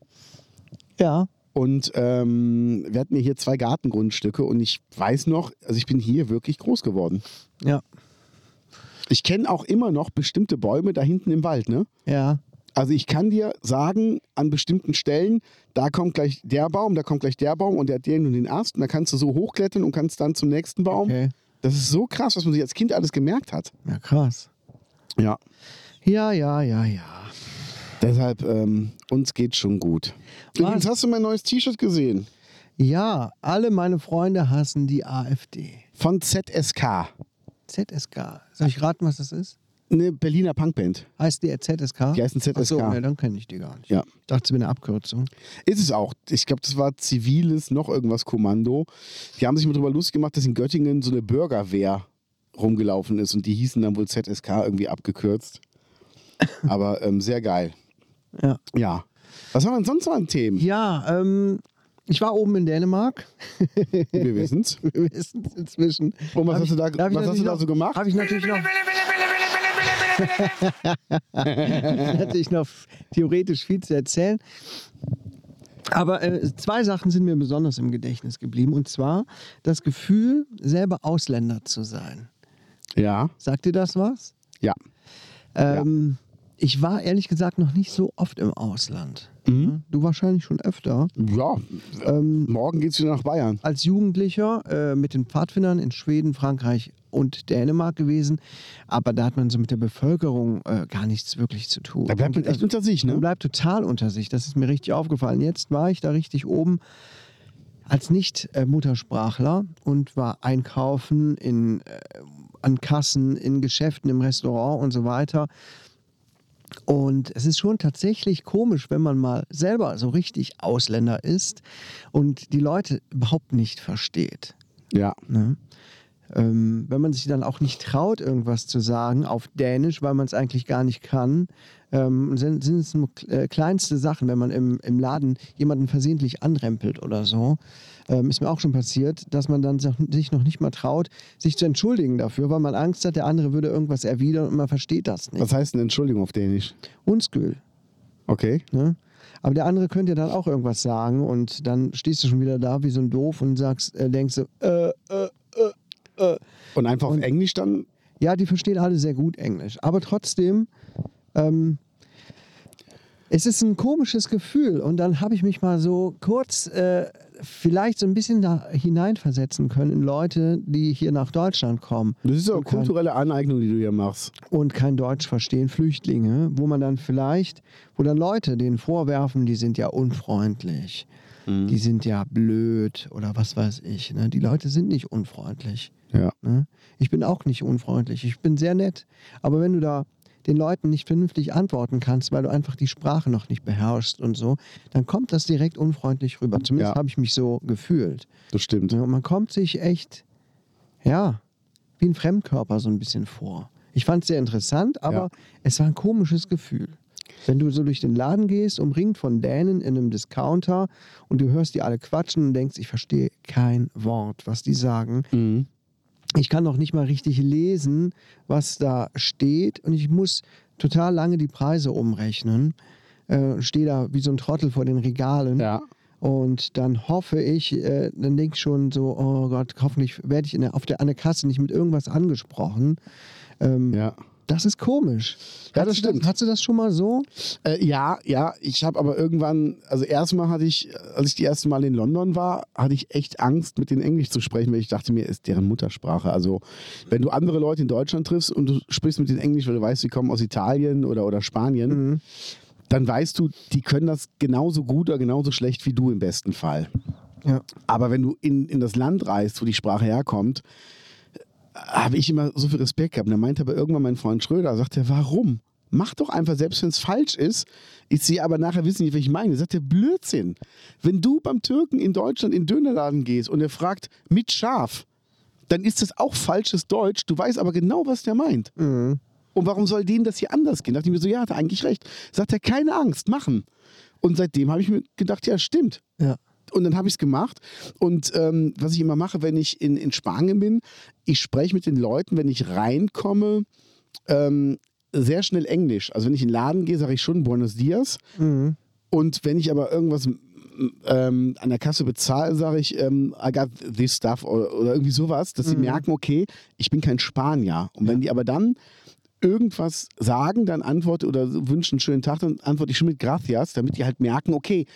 Ja. Und ähm, wir hatten ja hier zwei Gartengrundstücke und ich weiß noch, also ich bin hier wirklich groß geworden. Ja. Ich kenne auch immer noch bestimmte Bäume da hinten im Wald, ne? Ja. Also ich kann dir sagen, an bestimmten Stellen, da kommt gleich der Baum, da kommt gleich der Baum und der hat den und den Ast und da kannst du so hochklettern und kannst dann zum nächsten Baum. Okay. Das ist so krass, was man sich als Kind alles gemerkt hat. Ja, krass. Ja. Ja, ja, ja, ja. Deshalb, ähm, uns geht schon gut. Übrigens, hast du mein neues T-Shirt gesehen? Ja, alle meine Freunde hassen die AfD. Von ZSK. ZSK. Soll ich raten, was das ist? Eine Berliner Punkband. Heißt die ZSK? Die heißen ZSK. Ach so, ne, dann kenne ich die gar nicht. Ja. Ich dachte, es wäre eine Abkürzung. Ist es auch. Ich glaube, das war ziviles, noch irgendwas Kommando. Die haben sich mal drüber lustig gemacht, dass in Göttingen so eine Bürgerwehr rumgelaufen ist und die hießen dann wohl ZSK irgendwie abgekürzt. Aber ähm, sehr geil. Ja. Ja. Was haben wir denn sonst noch an Themen? Ja, ähm, ich war oben in Dänemark. Wir wissen's. Wir wissen es inzwischen. Und was Hab hast ich- du da- was hast du da noch- so gemacht? Habe ich natürlich noch. hätte ich noch theoretisch viel zu erzählen. Aber äh, zwei Sachen sind mir besonders im Gedächtnis geblieben. Und zwar das Gefühl, selber Ausländer zu sein. Ja. Sagt dir das was? Ja. Ähm, Ich war ehrlich gesagt noch nicht so oft im Ausland. Mhm. Du wahrscheinlich schon öfter. Ja. Ähm, Morgen geht's wieder nach Bayern. als Jugendlicher äh, mit den Pfadfindern in Schweden, Frankreich und Dänemark gewesen. Aber da hat man so mit der Bevölkerung äh, gar nichts wirklich zu tun. Da bleibt man echt unter sich, Man ne? bleibt total unter sich. Das ist mir richtig aufgefallen. Jetzt war ich da richtig oben als Nicht-Muttersprachler und war einkaufen in, äh, an Kassen, in Geschäften, im Restaurant und so weiter. Und es ist schon tatsächlich komisch, wenn man mal selber so richtig Ausländer ist und die Leute überhaupt nicht versteht. Ja. Ne? Ähm, wenn man sich dann auch nicht traut, irgendwas zu sagen auf Dänisch, weil man es eigentlich gar nicht kann, ähm, sind, sind es nur äh, kleinste Sachen, wenn man im, im Laden jemanden versehentlich anrempelt oder so. Ähm, ist mir auch schon passiert, dass man dann sich- noch nicht mal traut, sich zu entschuldigen dafür, weil man Angst hat, der andere würde irgendwas erwidern und man versteht das nicht. Was heißt denn Entschuldigung auf Dänisch? Unskül. Okay. Ne? Aber der andere könnte ja dann auch irgendwas sagen und dann stehst du schon wieder da wie so ein Doof und sagst, äh, denkst so, äh, äh, Und einfach auf Englisch dann? Ja, die verstehen alle sehr gut Englisch. Aber trotzdem, ähm, es ist ein komisches Gefühl. Und dann habe ich mich mal so kurz äh, vielleicht so ein bisschen da hineinversetzen können in Leute, die hier nach Deutschland kommen Das ist auch Und kein- kulturelle Aneignung, die du hier machst. und kein Deutsch verstehen, Flüchtlinge, wo man dann vielleicht, wo dann Leute denen vorwerfen, die sind ja unfreundlich, die sind ja blöd oder was weiß ich. Ne? Die Leute sind nicht unfreundlich. Ja. Ne? Ich bin auch nicht unfreundlich, ich bin sehr nett. Aber wenn du da den Leuten nicht vernünftig antworten kannst, weil du einfach die Sprache noch nicht beherrschst und so, dann kommt das direkt unfreundlich rüber. Zumindest Ja. habe ich mich so gefühlt. Das stimmt. Und man kommt sich echt, ja, wie ein Fremdkörper so ein bisschen vor. Ich fand es sehr interessant, aber Ja. es war ein komisches Gefühl. Wenn du so durch den Laden gehst, umringt von Dänen in einem Discounter und du hörst die alle quatschen und denkst, ich verstehe kein Wort, was die sagen. Mhm. Ich kann noch nicht mal richtig lesen, was da steht und ich muss total lange die Preise umrechnen. Äh, Stehe da wie so ein Trottel vor den Regalen. Ja. Und dann hoffe ich, äh, dann denke ich schon so, oh Gott, hoffentlich werde ich der, auf der, an der Kasse nicht mit irgendwas angesprochen. Ähm, Ja. Das ist komisch. Ja, Hast das du stimmt. hast du das schon mal so? Äh, ja, ja, ich habe aber irgendwann, also erstmal hatte ich, als ich die erste Mal in London war, hatte ich echt Angst, mit denen Englisch zu sprechen, weil ich dachte mir, ist deren Muttersprache. Also, wenn du andere Leute in Deutschland triffst und du sprichst mit denen Englisch, weil du weißt, sie kommen aus Italien oder, oder Spanien, dann weißt du, die können das genauso gut oder genauso schlecht wie du im besten Fall. Ja. Aber wenn du in, in das Land reist, wo die Sprache herkommt, habe ich immer so viel Respekt gehabt. Und da meinte aber irgendwann mein Freund Schröder, sagt er, warum? Mach doch einfach, selbst wenn es falsch ist. Ich sehe aber nachher wissen nicht, was ich meine. Sagt er, Blödsinn. Wenn du beim Türken in Deutschland in den Dönerladen gehst und er fragt mit Schaf, dann ist das auch falsches Deutsch. Du weißt aber genau, was der meint. Und warum soll denen das hier anders gehen? Da dachte ich mir so, ja, hat er eigentlich recht. Sagt er, keine Angst, machen. Und seitdem habe ich mir gedacht, ja, stimmt. Ja. Und dann habe ich es gemacht. Und ähm, was ich immer mache, wenn ich in, in Spanien bin, ich spreche mit den Leuten, wenn ich reinkomme, ähm, sehr schnell Englisch. Also wenn ich in den Laden gehe, sage ich schon Buenos Dias. Und wenn ich aber irgendwas ähm, an der Kasse bezahle, sage ich, ähm, I got this stuff oder, oder irgendwie sowas, dass sie merken, okay, ich bin kein Spanier. Und wenn die aber dann irgendwas sagen, dann antworte oder wünschen einen schönen Tag, dann antworte ich schon mit Gracias, damit die halt merken, okay,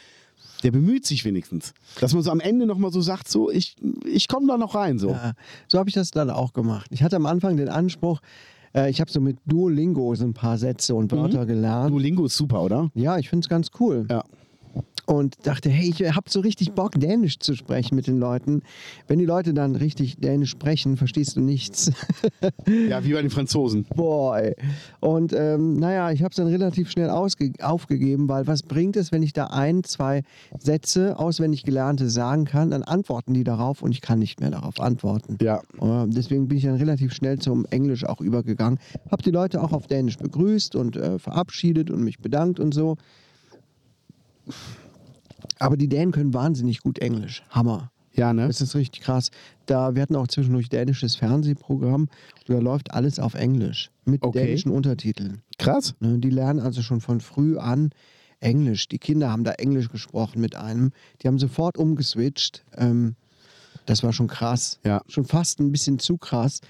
der bemüht sich wenigstens. Dass man so am Ende nochmal so sagt, so, ich, ich komme da noch rein. So. Ja, so habe ich das dann auch gemacht. Ich hatte am Anfang den Anspruch, äh, ich habe so mit Duolingo so ein paar Sätze und Wörter gelernt. Duolingo ist super, oder? Ja, ich finde es ganz cool. Ja. Und dachte, hey, ich habe so richtig Bock, Dänisch zu sprechen mit den Leuten. Wenn die Leute dann richtig Dänisch sprechen, verstehst du nichts. Ja, wie bei den Franzosen. Boy. Und ähm, naja, ich habe es dann relativ schnell aufgegeben, weil was bringt es, wenn ich da ein, zwei Sätze auswendig gelernte sagen kann, dann antworten die darauf und ich kann nicht mehr darauf antworten. Ja. Äh, Deswegen bin ich dann relativ schnell zum Englisch auch übergegangen. Habe die Leute auch auf Dänisch begrüßt und äh, verabschiedet und mich bedankt und so. Aber die Dänen können wahnsinnig gut Englisch. Hammer. Ja, ne? Das ist richtig krass. Da, wir hatten auch zwischendurch dänisches Fernsehprogramm und da läuft alles auf Englisch mit Okay. dänischen Untertiteln. Krass. Ne, Die lernen also schon von früh an Englisch. Die Kinder haben da Englisch gesprochen mit einem. Die haben sofort umgeswitcht. Ähm, das war schon krass. Ja. Schon fast ein bisschen zu krass.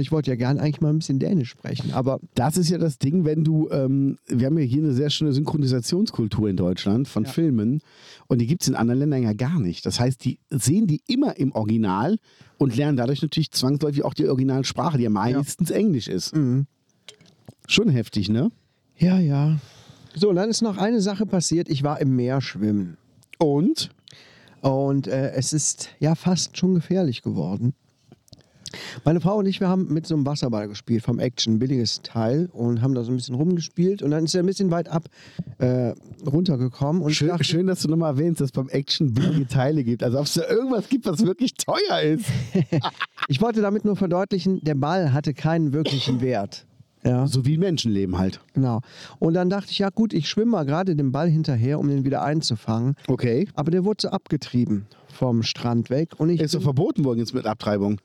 Ich wollte ja gern eigentlich mal ein bisschen Dänisch sprechen. Aber Das ist ja das Ding, wenn du, ähm, wir haben ja hier eine sehr schöne Synchronisationskultur in Deutschland von Filmen und die gibt es in anderen Ländern ja gar nicht. Das heißt, die sehen die immer im Original und lernen dadurch natürlich zwangsläufig auch die Originalsprache, die ja meistens Englisch ist. Schon heftig, ne? ja, ja. So, und dann ist noch eine Sache passiert. Ich war im Meer schwimmen. Und? Und äh, es ist ja fast schon gefährlich geworden. Meine Frau und ich, wir haben mit so einem Wasserball gespielt vom Action, billiges Teil, und haben da so ein bisschen rumgespielt. Und dann ist er ein bisschen weit ab äh, runtergekommen. Und Schön, dachte, schön, dass du nochmal erwähnst, dass es beim Action billige Teile gibt. Also ob es da irgendwas gibt, was wirklich teuer ist. ich wollte damit nur verdeutlichen, der Ball hatte keinen wirklichen Wert. Ja, So wie Menschenleben halt. genau. Und dann dachte ich, ja gut, ich schwimme mal gerade dem Ball hinterher, um den wieder einzufangen. Okay. Aber der wurde so abgetrieben vom Strand weg. Und ich, Ist doch bin, verboten worden jetzt mit Abtreibung.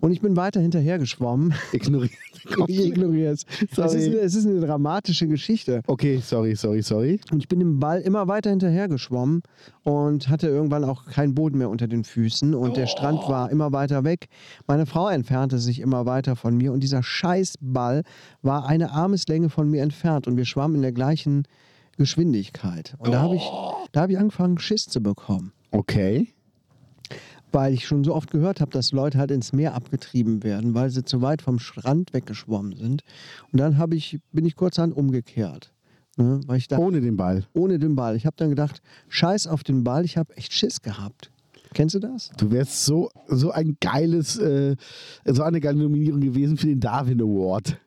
und ich bin weiter hinterher geschwommen. Ignoriert. Ich ignoriere es. Es ist, eine, es ist eine dramatische Geschichte. Okay, sorry, sorry, sorry. Und ich bin dem Ball immer weiter hinterher geschwommen und hatte irgendwann auch keinen Boden mehr unter den Füßen und der Strand war immer weiter weg. Meine Frau entfernte sich immer weiter von mir und dieser Scheißball war eine Armeslänge von mir entfernt und wir schwammen in der gleichen Geschwindigkeit. Und da habe ich, da habe ich angefangen, Schiss zu bekommen. Okay. Weil ich schon so oft gehört habe, dass Leute halt ins Meer abgetrieben werden, weil sie zu weit vom Strand weggeschwommen sind. Und dann habe ich, bin ich kurzerhand umgekehrt. Ne? Weil ich dachte, Ohne den Ball. ohne den Ball. Ich habe dann gedacht, scheiß auf den Ball, ich habe echt Schiss gehabt. Kennst du das? Du wärst so, so ein geiles, äh, so eine geile Nominierung gewesen für den Darwin Award.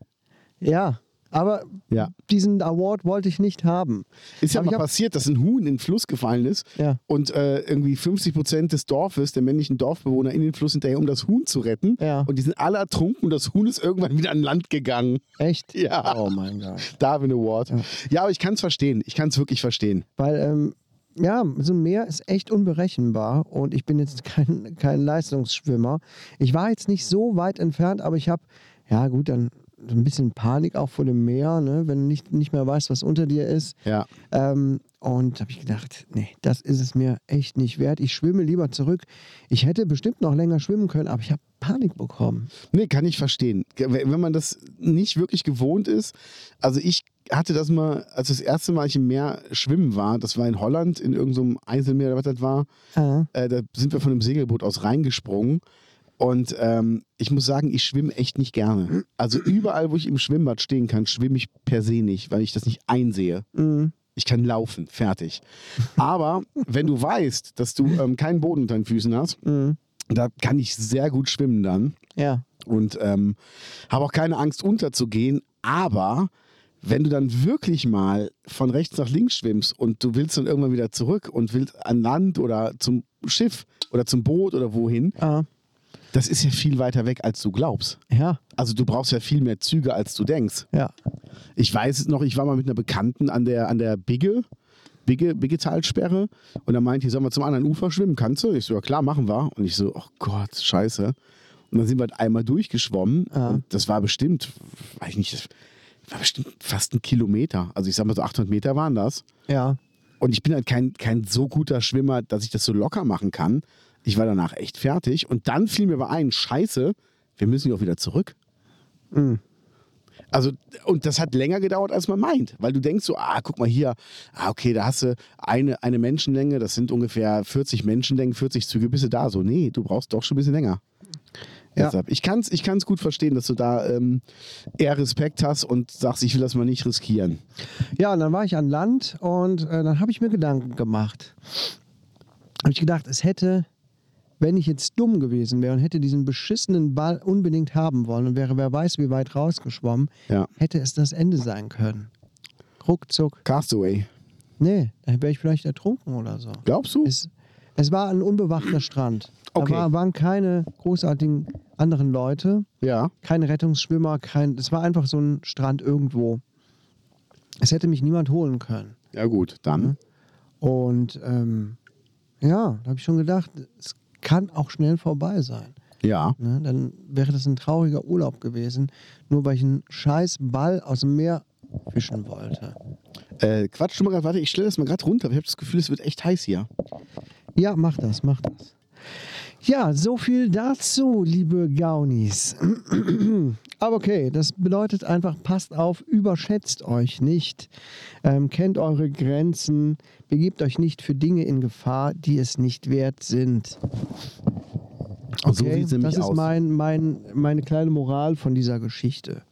Ja, Aber Ja. diesen Award wollte ich nicht haben. Ist ja Aber mal passiert, dass ein Huhn in den Fluss gefallen ist Ja. und äh, irgendwie 50 Prozent des Dorfes, der männlichen Dorfbewohner, in den Fluss hinterher, um das Huhn zu retten. Ja. Und die sind alle ertrunken und das Huhn ist irgendwann wieder an Land gegangen. Echt? Ja. Oh mein Gott. Darwin Award. Ja, aber ich kann es verstehen. Ich kann es wirklich verstehen. Weil, ähm, ja, so ein Meer ist echt unberechenbar und ich bin jetzt kein, kein Leistungsschwimmer. Ich war jetzt nicht so weit entfernt, aber ich habe, ja gut, dann ein bisschen Panik auch vor dem Meer, ne? wenn du nicht, nicht mehr weißt, was unter dir ist. Ja. Ähm, und habe ich gedacht, nee, das ist es mir echt nicht wert. Ich schwimme lieber zurück. Ich hätte bestimmt noch länger schwimmen können, aber ich habe Panik bekommen. Nee, kann ich verstehen. Wenn man das nicht wirklich gewohnt ist, also ich hatte das mal, als das erste Mal ich im Meer schwimmen war, das war in Holland, in irgendeinem Eiselmeer oder was das war, Ah. äh, da sind wir von einem Segelboot aus reingesprungen. Und ähm, ich muss sagen, ich schwimme echt nicht gerne. Also überall, wo ich im Schwimmbad stehen kann, schwimme ich per se nicht, weil ich das nicht einsehe. Mhm. Ich kann laufen, fertig. Aber wenn du weißt, dass du ähm, keinen Boden unter den Füßen hast, Mhm. da kann ich sehr gut schwimmen dann Ja. und ähm, habe auch keine Angst unterzugehen. Aber wenn du dann wirklich mal von rechts nach links schwimmst und du willst dann irgendwann wieder zurück und willst an Land oder zum Schiff oder zum Boot oder wohin, Ah. Das ist ja viel weiter weg, als du glaubst. Ja. Also du brauchst ja viel mehr Züge, als du denkst. Ja. Ich weiß es noch, ich war mal mit einer Bekannten an der, an der Bigge, Bigge, Bigge Talsperre und da meinte die, sollen wir zum anderen Ufer schwimmen? Kannst du? Ich so, ja klar, machen wir. Und ich so, oh Gott, scheiße. Und dann sind wir halt einmal durchgeschwommen und das war bestimmt, weiß ich nicht, das war bestimmt fast ein Kilometer. Also ich sag mal so 800 Meter waren das. Ja. Und ich bin halt kein, kein so guter Schwimmer, dass ich das so locker machen kann. Ich war danach echt fertig. Und dann fiel mir aber ein, scheiße, wir müssen ja auch wieder zurück. Also, und das hat länger gedauert, als man meint. Weil du denkst so, ah, guck mal hier, ah, okay, da hast du eine, eine Menschenlänge, das sind ungefähr 40 Menschenlängen, 40 Züge, bist du da. So, nee, du brauchst doch schon ein bisschen länger. Ja. Deshalb, ich kann es ich kann's gut verstehen, dass du da ähm, eher Respekt hast und sagst, ich will das mal nicht riskieren. Ja, und dann war ich an Land und äh, dann habe ich mir Gedanken gemacht. Habe ich gedacht, es hätte, wenn ich jetzt dumm gewesen wäre und hätte diesen beschissenen Ball unbedingt haben wollen und wäre wer weiß wie weit rausgeschwommen, Ja. hätte es das Ende sein können. Ruckzuck. Castaway. Nee, dann wäre ich vielleicht ertrunken oder so. Glaubst du? Es, es war ein unbewachter Strand. Okay. Da war, waren keine großartigen anderen Leute, ja. keine Rettungsschwimmer, kein. Es war einfach so ein Strand irgendwo. Es hätte mich niemand holen können. Ja, gut, dann. Und ähm, ja, da habe ich schon gedacht, es kann auch schnell vorbei sein. Ja. Ne? Dann wäre das ein trauriger Urlaub gewesen, nur weil ich einen scheiß Ball aus dem Meer fischen wollte. Äh, Quatsch, du mal grad, warte, ich stelle das mal gerade runter. Ich habe das Gefühl, es wird echt heiß hier. Ja, mach das, mach das. Ja, so viel dazu, liebe Gaunis. Aber okay, das bedeutet einfach, passt auf, überschätzt euch nicht, ähm, kennt eure Grenzen, begebt euch nicht für Dinge in Gefahr, die es nicht wert sind. So Okay, sieht's nämlich das ist aus. mein, mein, meine kleine Moral von dieser Geschichte.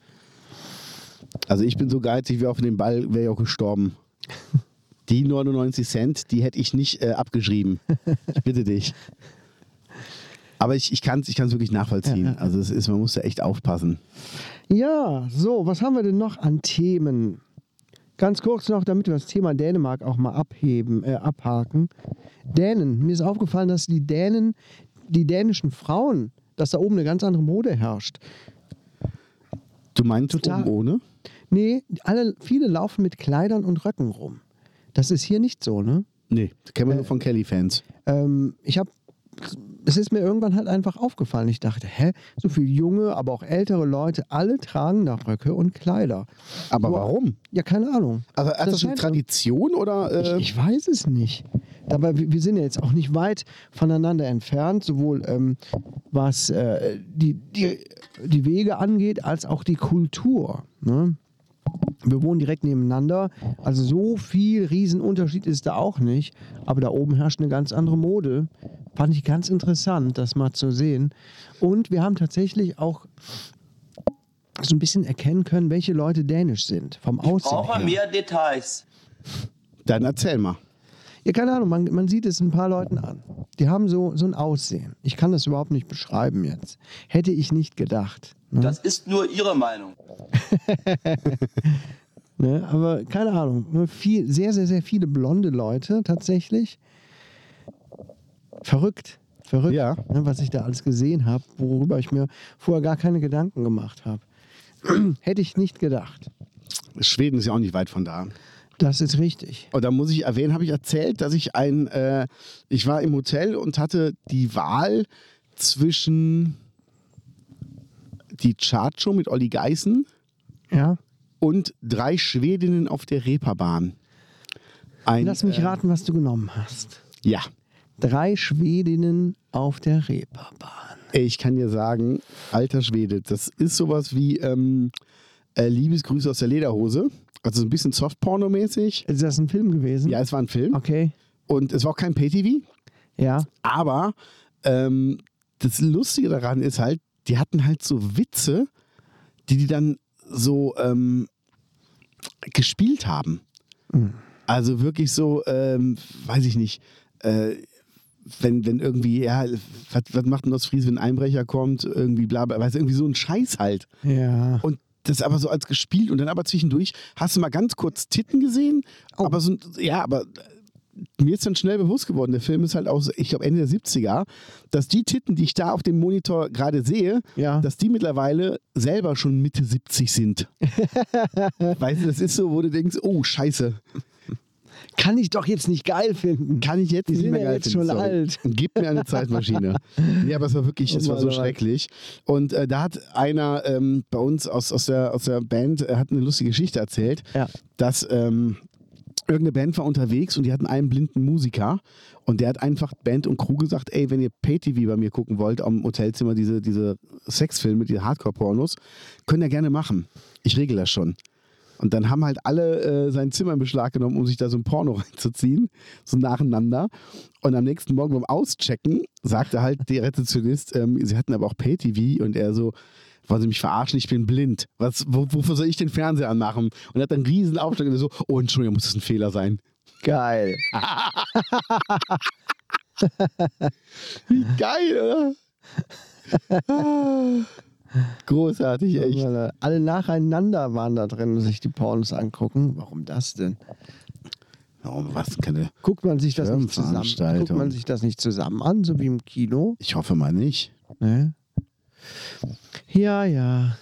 Also ich bin so geizig, wie auf den Ball wäre ich auch gestorben. Die 99 Cent, die hätte ich nicht äh, abgeschrieben. Ich bitte dich. Aber ich, ich kann es ich kann's wirklich nachvollziehen. Ja, ja. Also es ist, man muss da echt aufpassen. Ja, so, was haben wir denn noch an Themen? Ganz kurz noch, damit wir das Thema Dänemark auch mal abheben, äh, abhaken. Dänen. Mir ist aufgefallen, dass die Dänen, die dänischen Frauen, dass da oben eine ganz andere Mode herrscht. Du meinst Total. ohne? Nee, alle, viele laufen mit Kleidern und Röcken rum. Das ist hier nicht so, ne? Nee, das kennen wir Äh. nur von Kelly-Fans. Ähm, ich habe, es ist mir irgendwann halt einfach aufgefallen. Ich dachte, hä, so viele junge, aber auch ältere Leute, alle tragen da Röcke und Kleider. Aber so- warum? Ja, keine Ahnung. Also hat das, Das eine Tradition oder? Äh, Ich, ich weiß es nicht. Dabei, wir wir sind ja jetzt auch nicht weit voneinander entfernt, sowohl ähm, was äh, die, die, die Wege angeht, als auch die Kultur. Ne? Wir wohnen direkt nebeneinander, also so viel Riesenunterschied ist da auch nicht. Aber da oben herrscht eine ganz andere Mode. Fand ich ganz interessant, das mal zu sehen. Und wir haben tatsächlich auch so ein bisschen erkennen können, welche Leute dänisch sind. Vom Aussehen Brauche her. mehr Details. dann erzähl mal. Ja, keine Ahnung, man, man sieht es ein paar Leuten an. Die haben so, so ein Aussehen. Ich kann das überhaupt nicht beschreiben jetzt. Hätte ich nicht gedacht. Ne? Das ist nur Ihre Meinung. Ne? Aber keine Ahnung, nur viel, sehr, sehr, sehr viele blonde Leute tatsächlich. Verrückt, verrückt, Ja. ne, was ich da alles gesehen habe, worüber ich mir vorher gar keine Gedanken gemacht habe. Hätte ich nicht gedacht. Schweden ist ja auch nicht weit von da. Das ist richtig. Und da muss ich erwähnen, habe ich erzählt, dass ich ein, äh, ich war im Hotel und hatte die Wahl zwischen die Chartshow mit Olli Geißen Ja. und drei Schwedinnen auf der Reeperbahn. Ein, Lass mich äh, raten, was du genommen hast. Ja, Drei Schwedinnen auf der Reeperbahn. ich kann dir sagen, alter Schwede, das ist sowas wie ähm, äh, Liebesgrüße aus der Lederhose. Also so ein bisschen Softporno-mäßig. Ist das ein Film gewesen? Ja, es war ein Film. Okay. Und es war auch kein Pay-TV. Ja. Aber ähm, das Lustige daran ist halt, die hatten halt so Witze, die die dann so ähm, gespielt haben. Also wirklich so, ähm, weiß ich nicht, äh, wenn, wenn irgendwie, ja, was, was macht denn das Fries, wenn ein Einbrecher kommt, irgendwie bla bla, weiß irgendwie so ein Scheiß halt. Ja. Und das aber so als gespielt und dann aber zwischendurch hast du mal ganz kurz Titten gesehen, Oh. aber so, ja, aber äh, mir ist dann schnell bewusst geworden, der Film ist halt aus, ich glaube, Ende der 70er, dass die Titten, die ich da auf dem Monitor gerade sehe, Ja. dass die mittlerweile selber schon Mitte 70 sind. weißt du, das ist so, wo du denkst, oh, scheiße, Kann ich doch jetzt nicht geil finden. kann ich jetzt Die nicht mehr ja geil jetzt finden, schon sorry. alt. Gib mir eine Zeitmaschine. nee, aber es war wirklich, es war so Oh oh Mann. schrecklich. Und äh, da hat einer ähm, bei uns aus, aus, der, aus der Band äh, hat eine lustige Geschichte erzählt, Ja. dass ähm, irgendeine Band war unterwegs und die hatten einen blinden Musiker und der hat einfach Band und Crew gesagt, ey, wenn ihr Pay-TV bei mir gucken wollt, am Hotelzimmer, diese, diese Sexfilme, diese Hardcore-Pornos, könnt ihr gerne machen. Ich regel das schon. Und dann haben halt alle äh, sein Zimmer in Beschlag genommen, um sich da so ein Porno reinzuziehen, so nacheinander. Und am nächsten Morgen beim Auschecken sagte halt der Rezeptionist, ähm, sie hatten aber auch Pay-TV und er so, wollen Sie mich verarschen, ich bin blind. Was, wo, wofür soll ich den Fernseher anmachen? Und er hat dann einen riesen Aufschlag und er so, oh Entschuldigung, muss das ein Fehler sein. Geil. Wie geil, oder? Ah, Großartig, echt. Alle nacheinander waren da drin und sich die Pornos angucken. Warum das denn? Oh, was keine. Guckt man sich das nicht zusammen? Guckt man sich das nicht zusammen an, so wie im Kino? Ich hoffe mal nicht. Ne? Ja, ja.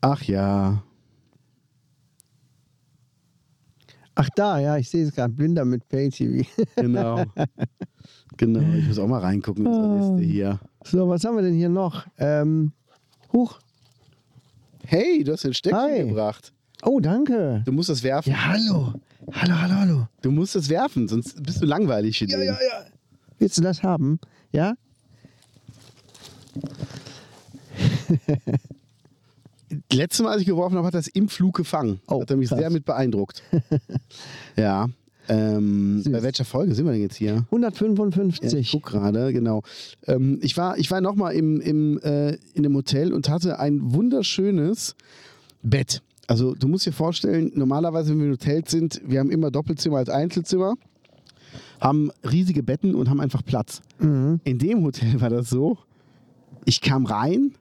Ach ja. Ach da, ja, ich sehe es gerade. Blinder mit Pay-TV. Genau. genau, ich muss auch mal reingucken in unsere Liste hier. So, was haben wir denn hier noch? Ähm, huch. Hey, du hast den Steckchen Hi. gebracht. Oh, danke. Du musst das werfen. Ja, hallo. Hallo, hallo, hallo. Du musst das werfen, sonst bist du langweilig hier. drin. ja. Willst du das haben? Ja? Letztes Mal, als ich geworfen habe, hat er es im Flug gefangen. Oh, hat er mich krass. sehr mit beeindruckt. ja. Ähm, bei welcher Folge sind wir denn jetzt hier? Ja, 155. ich guck gerade, genau. Ähm, ich war, ich war nochmal im, im, äh, in einem Hotel und hatte ein wunderschönes Bett. Also du musst dir vorstellen, normalerweise, wenn wir in Hotels sind, wir haben immer Doppelzimmer als Einzelzimmer, haben riesige Betten und haben einfach Platz. Mhm. In dem Hotel war das so, ich kam rein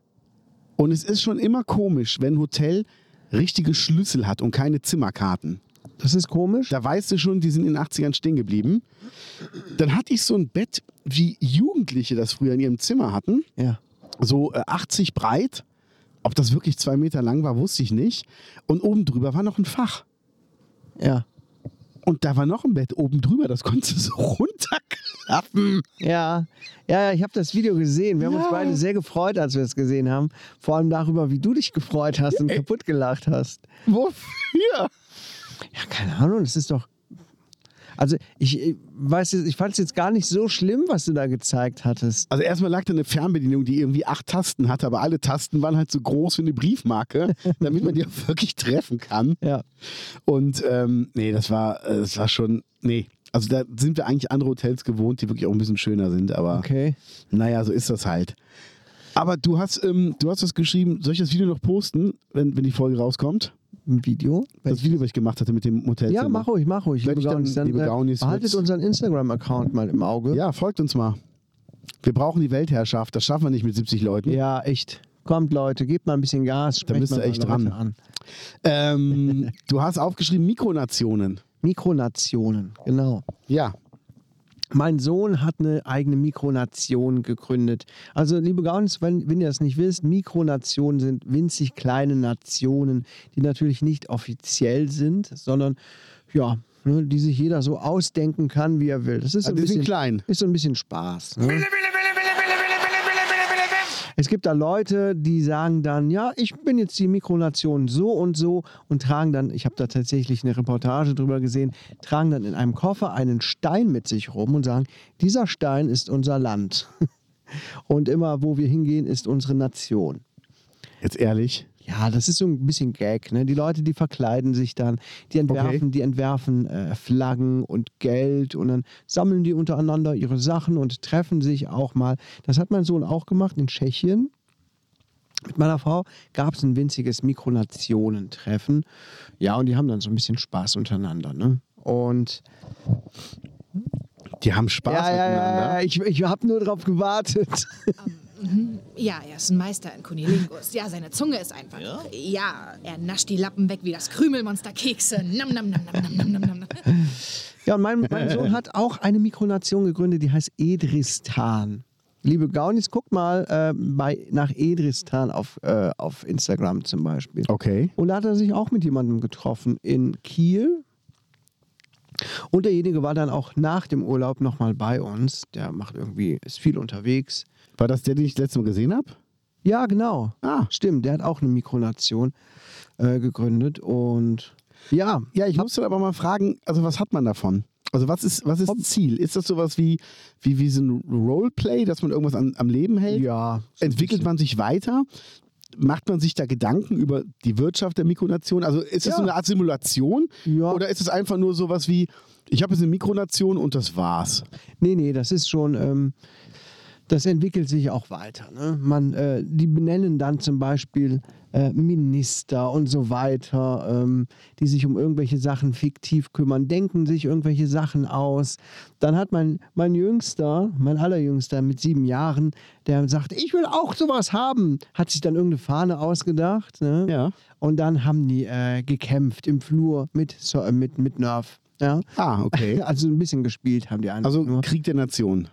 und es ist schon immer komisch, wenn ein Hotel richtige Schlüssel hat und keine Zimmerkarten. Das ist komisch. Da weißt du schon, die sind in den 80ern stehen geblieben. Dann hatte ich so ein Bett, wie Jugendliche das früher in ihrem Zimmer hatten. Ja. So äh, 80 breit. Ob das wirklich zwei Meter lang war, wusste ich nicht. Und oben drüber war noch ein Fach. Ja. Und da war noch ein Bett oben drüber, das konntest du so runterklappen. Ja, ja, ja ich habe das Video gesehen. Wir haben uns Ja. beide sehr gefreut, als wir es gesehen haben. Vor allem darüber, wie du dich gefreut hast und kaputt gelacht hast. Wofür? Ja, keine Ahnung, das ist doch. Also, ich, ich weiß jetzt, ich fand es jetzt gar nicht so schlimm, was du da gezeigt hattest. Also erstmal lag da eine Fernbedienung, die irgendwie acht Tasten hatte, aber alle Tasten waren halt so groß wie eine Briefmarke, damit man die auch wirklich treffen kann. Ja. Und ähm, nee, das war, äh, das war schon, nee. Also da sind wir eigentlich andere Hotels gewohnt, die wirklich auch ein bisschen schöner sind, aber Okay. naja, so ist das halt. Aber du hast, ähm, du hast das geschrieben, soll ich das Video noch posten, wenn, wenn die Folge rauskommt? Ein Video. Das Video, was ich gemacht hatte mit dem Hotel. ja, mach ruhig, mach ruhig. Liebe ich dann- Gaunis, dann, liebe Gaunis, behaltet unseren Instagram-Account mal im Auge. Ja, folgt uns mal. Wir brauchen die Weltherrschaft. Das schaffen wir nicht mit 70 Leuten. Ja, echt. Kommt, Leute, gebt mal ein bisschen Gas. sprecht bist du echt dran. An. Ähm, du hast aufgeschrieben Mikronationen. Mikronationen, genau. Ja. Mein Sohn hat eine eigene Mikronation gegründet. Also, liebe Gaunis, wenn, wenn ihr das nicht wisst, Mikronationen sind winzig kleine Nationen, die natürlich nicht offiziell sind, sondern ja, ne, die sich jeder so ausdenken kann, wie er will. Das ist, so Also ein, bisschen, klein. ist so ein bisschen Spaß. Ne? Es gibt da Leute, die sagen dann, ja, ich bin jetzt die Mikronation so und so und tragen dann, ich habe da tatsächlich eine Reportage drüber gesehen, tragen dann in einem Koffer einen Stein mit sich rum und sagen, dieser Stein ist unser Land. Und immer, wo wir hingehen, ist unsere Nation. Jetzt ehrlich. Ja, das ist so ein bisschen Gag. Ne? Die Leute, die verkleiden sich dann, die entwerfen, Okay. die entwerfen äh, Flaggen und Geld und dann sammeln die untereinander ihre Sachen und treffen sich auch mal. Das hat mein Sohn auch gemacht in Tschechien. Mit meiner Frau gab es ein winziges Mikronationentreffen. Ja, und die haben dann so ein bisschen Spaß untereinander. Ne? Und Die haben Spaß ja, ja, miteinander. ja, ja, ich, ich habe nur darauf gewartet. Ja, er ist ein Meister in Kunilingus. Ja, seine Zunge ist einfach. Ja? er nascht die Lappen weg wie das Krümelmonster Kekse. Nam, nam, nam, nam, nam, nam, nam, nam. Ja, und mein, mein Sohn hat auch eine Mikronation gegründet, die heißt Edristan. Liebe Gaunis, guckt mal äh, bei, nach Edristan auf, äh, auf Instagram zum Beispiel. Okay. Und da hat er sich auch mit jemandem getroffen in Kiel. Und derjenige war dann auch nach dem Urlaub nochmal bei uns. Der macht irgendwie, ist viel unterwegs. War das der, den ich letztes Mal gesehen habe? Ja, genau. Ah. Stimmt, der hat auch eine Mikronation äh, gegründet. Und ja, Ja, ich musste aber mal fragen, also was hat man davon? Also was ist, was ist Ziel? Ist das sowas wie, wie, wie so ein Roleplay, dass man irgendwas an, am Leben hält? ja. Entwickelt man sich weiter? Macht man sich da Gedanken über die Wirtschaft der Mikronation? Also ist das Ja. so eine Art Simulation? Ja. Oder ist es einfach nur sowas wie, ich habe jetzt eine Mikronation und das war's? Nee, nee, das ist schon, ähm, das entwickelt sich auch weiter. Ne? Man, äh, die benennen dann zum Beispiel äh, Minister und so weiter, ähm, die sich um irgendwelche Sachen fiktiv kümmern, denken sich irgendwelche Sachen aus. Dann hat mein, mein Jüngster, mein allerjüngster mit sieben Jahren, der sagt, ich will auch sowas haben, hat sich dann irgendeine Fahne ausgedacht. Ne? Ja. Und dann haben die äh, gekämpft im Flur mit, äh, mit, mit Nerf. Ja? Ah, okay. Also ein bisschen gespielt haben die einfach Also nur. Krieg der Nation.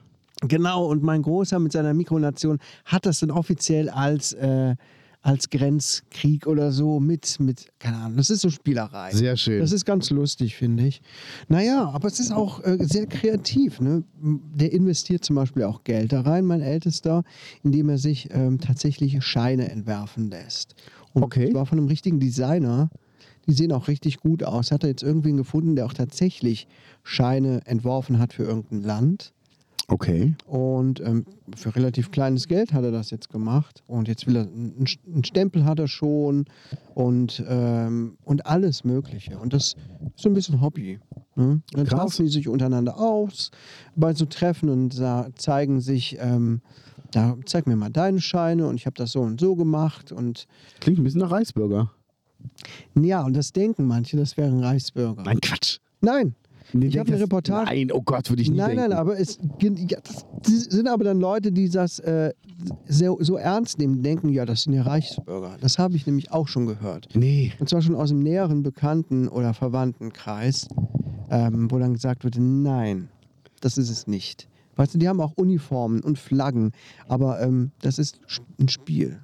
Genau, und mein Großer mit seiner Mikronation hat das dann offiziell als, äh, als Grenzkrieg oder so mit, mit, keine Ahnung, das ist so Spielerei. Sehr schön. Das ist ganz lustig, finde ich. Naja, aber es ist auch äh, sehr kreativ. Ne? Der investiert zum Beispiel auch Geld da rein, mein Ältester, indem er sich ähm, tatsächlich Scheine entwerfen lässt. Und Okay. zwar von einem richtigen Designer. Die sehen auch richtig gut aus. Hat er jetzt irgendwen gefunden, der auch tatsächlich Scheine entworfen hat für irgendein Land. Okay. Und ähm, für relativ kleines Geld hat er das jetzt gemacht. Und jetzt will er, einen Stempel hat er schon und, ähm, und alles Mögliche. Und das ist so ein bisschen Hobby. Ne? Dann Krass. tauschen die sich untereinander aus bei so Treffen und zeigen sich, ähm, da zeig mir mal deine Scheine und ich habe das so und so gemacht. Und Klingt ein bisschen nach Reisburger. ja, und das denken manche, das wäre ein Reichsbürger. Nein, Quatsch. Nein. Nee, Ich habe eine Reportage. Nein, oh Gott, würde ich nie Nein, denken. nein, aber es ja, das, sind aber dann Leute, die das äh, so, so ernst nehmen, denken, ja, das sind ja Reichsbürger. Das habe ich nämlich auch schon gehört. Nee. Und zwar schon aus dem näheren Bekannten- oder Verwandtenkreis, ähm, wo dann gesagt wird, nein, das ist es nicht. Weißt du, die haben auch Uniformen und Flaggen, aber ähm, das ist ein Spiel.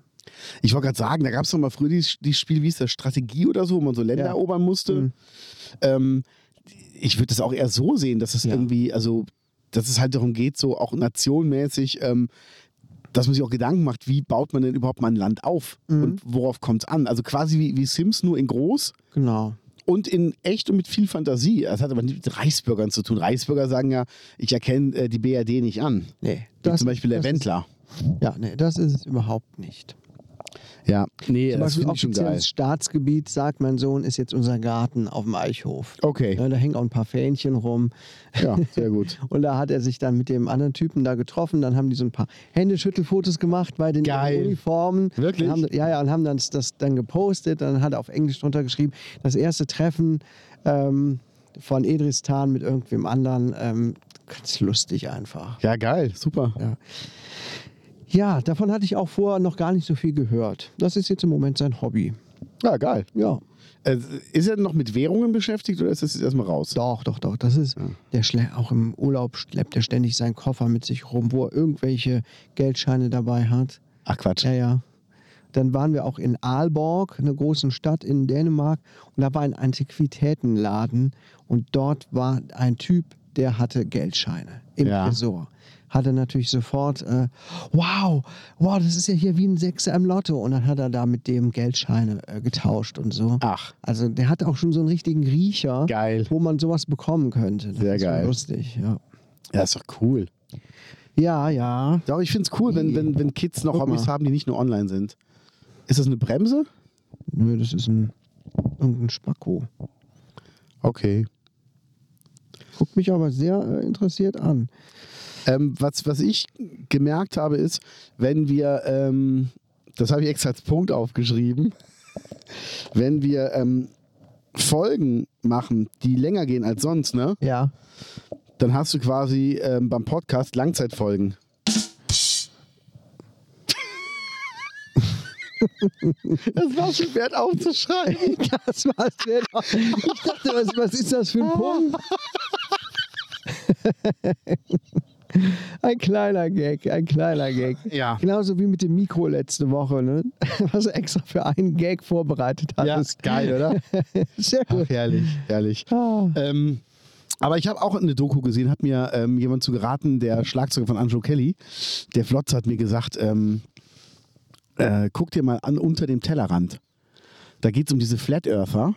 Ich wollte gerade sagen, da gab es doch mal früher die, die Spiel, wie hieß das, Strategie oder so, wo man so Länder Ja. erobern musste. Mhm. Ähm, ich würde das auch eher so sehen, dass es Ja. irgendwie, also, dass es halt darum geht, so auch nationmäßig, ähm, dass man sich auch Gedanken macht, wie baut man denn überhaupt mal ein Land auf Mhm. und worauf kommt es an? Also quasi wie, wie Sims, nur in groß Genau. und in echt und mit viel Fantasie. Das hat aber nicht mit Reichsbürgern zu tun. Reichsbürger sagen ja, ich erkenne äh, die BRD nicht an. Nee, Wie zum Beispiel der das ist- Wendler. Ja, nee, das ist es überhaupt nicht. Ja, nee, Zum das finde ich schon geil. Staatsgebiet, sagt mein Sohn, ist jetzt unser Garten auf dem Eichhof. Okay. Ja, da hängen auch ein paar Fähnchen rum. Ja, sehr gut. Und da hat er sich dann mit dem anderen Typen da getroffen. Dann haben die so ein paar Händeschüttelfotos gemacht bei den. Uniformen. Wirklich? Haben, ja, ja, und haben dann das dann gepostet. Dann hat er auf Englisch drunter geschrieben, das erste Treffen ähm, von Edristan mit irgendwem anderen. Ähm, ganz lustig einfach. Ja, geil, super. Ja, davon hatte ich auch vorher noch gar nicht so viel gehört. Das ist jetzt im Moment sein Hobby. Ja, geil. Ja. Äh, ist er noch mit Währungen beschäftigt oder ist das jetzt erstmal raus? Doch, doch, doch. Das ist, der schle auch im Urlaub schleppt er ständig seinen Koffer mit sich rum, wo er irgendwelche Geldscheine dabei hat. Ach Quatsch. Ja, ja. Dann waren wir auch in Aalborg, einer großen Stadt in Dänemark, und da war ein Antiquitätenladen und dort war ein Typ, der hatte Geldscheine im Ja. Tresor. Hatte natürlich sofort, äh, wow, wow, das ist ja hier wie ein Sechser im Lotto. Und dann hat er da mit dem Geldscheine äh, getauscht und so. Ach. Also der hat auch schon so einen richtigen Riecher, Geil. wo man sowas bekommen könnte. Das Sehr ist geil. lustig, ja. Ja, ist doch cool. Ja, ja. Doch, ich finde es cool, wenn, wenn, wenn Kids noch Guck Hobbys mal. haben, die nicht nur online sind. Ist das eine Bremse? Nö, das ist ein irgendein Spacko. Okay. Guckt mich aber sehr äh, interessiert an. Ähm, was, was ich gemerkt habe, ist, wenn wir, ähm, das habe ich extra als Punkt aufgeschrieben, wenn wir ähm, Folgen machen, die länger gehen als sonst, ne, Ja. dann hast du quasi ähm, beim Podcast Langzeitfolgen. Das war schon wert aufzuschreiben. Das war's. wert. Ich dachte, was, was ist das für ein Punkt? Ein kleiner Gag, ein kleiner Gag. Ja. Genauso wie mit dem Mikro letzte Woche, ne? was du extra für einen Gag vorbereitet hattest. geil, oder? Sehr Ach, gut. herrlich, herrlich. Ah. Ähm, aber ich habe auch eine Doku gesehen, hat mir ähm, jemand zu geraten, der Schlagzeuger von Andrew Kelly, der Flotz hat mir gesagt, ähm, äh, guck dir mal an unter dem Tellerrand. Da geht es um diese Flat Earther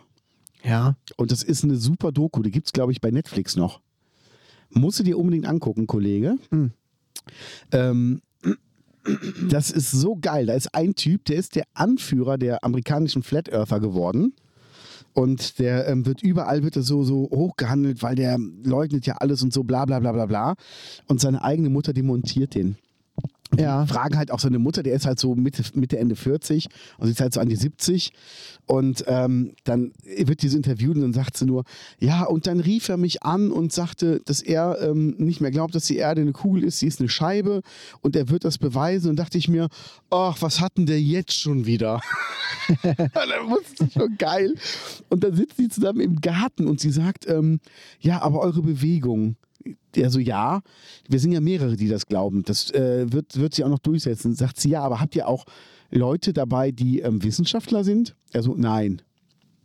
Ja. und das ist eine super Doku, die gibt es, glaube ich, bei Netflix noch. Musst du dir unbedingt angucken, Kollege. Ähm, das ist so geil. Da ist ein Typ, der ist der Anführer der amerikanischen Flat Earther geworden. Und der ähm, wird überall wird er so, so hochgehandelt, weil der leugnet ja alles und so bla bla bla bla bla. Und seine eigene Mutter demontiert den. Ja. Fragen halt auch seine Mutter, der ist halt so Mitte, Mitte Ende 40 und sie ist halt so an die 70. Und ähm, dann wird diese interviewt und dann sagt sie nur, ja, und dann rief er mich an und sagte, dass er ähm, nicht mehr glaubt, dass die Erde eine Kugel ist, sie ist eine Scheibe und er wird das beweisen. Und dachte ich mir, ach, was hat denn der jetzt schon wieder? dann wusste ich schon geil. Und dann sitzen die zusammen im Garten und sie sagt, ähm, ja, aber eure Bewegung, der so, ja, wir sind ja mehrere, die das glauben. Das äh, wird, wird sie auch noch durchsetzen. Sagt sie, ja, aber habt ihr auch Leute dabei, die ähm, Wissenschaftler sind? Also, nein.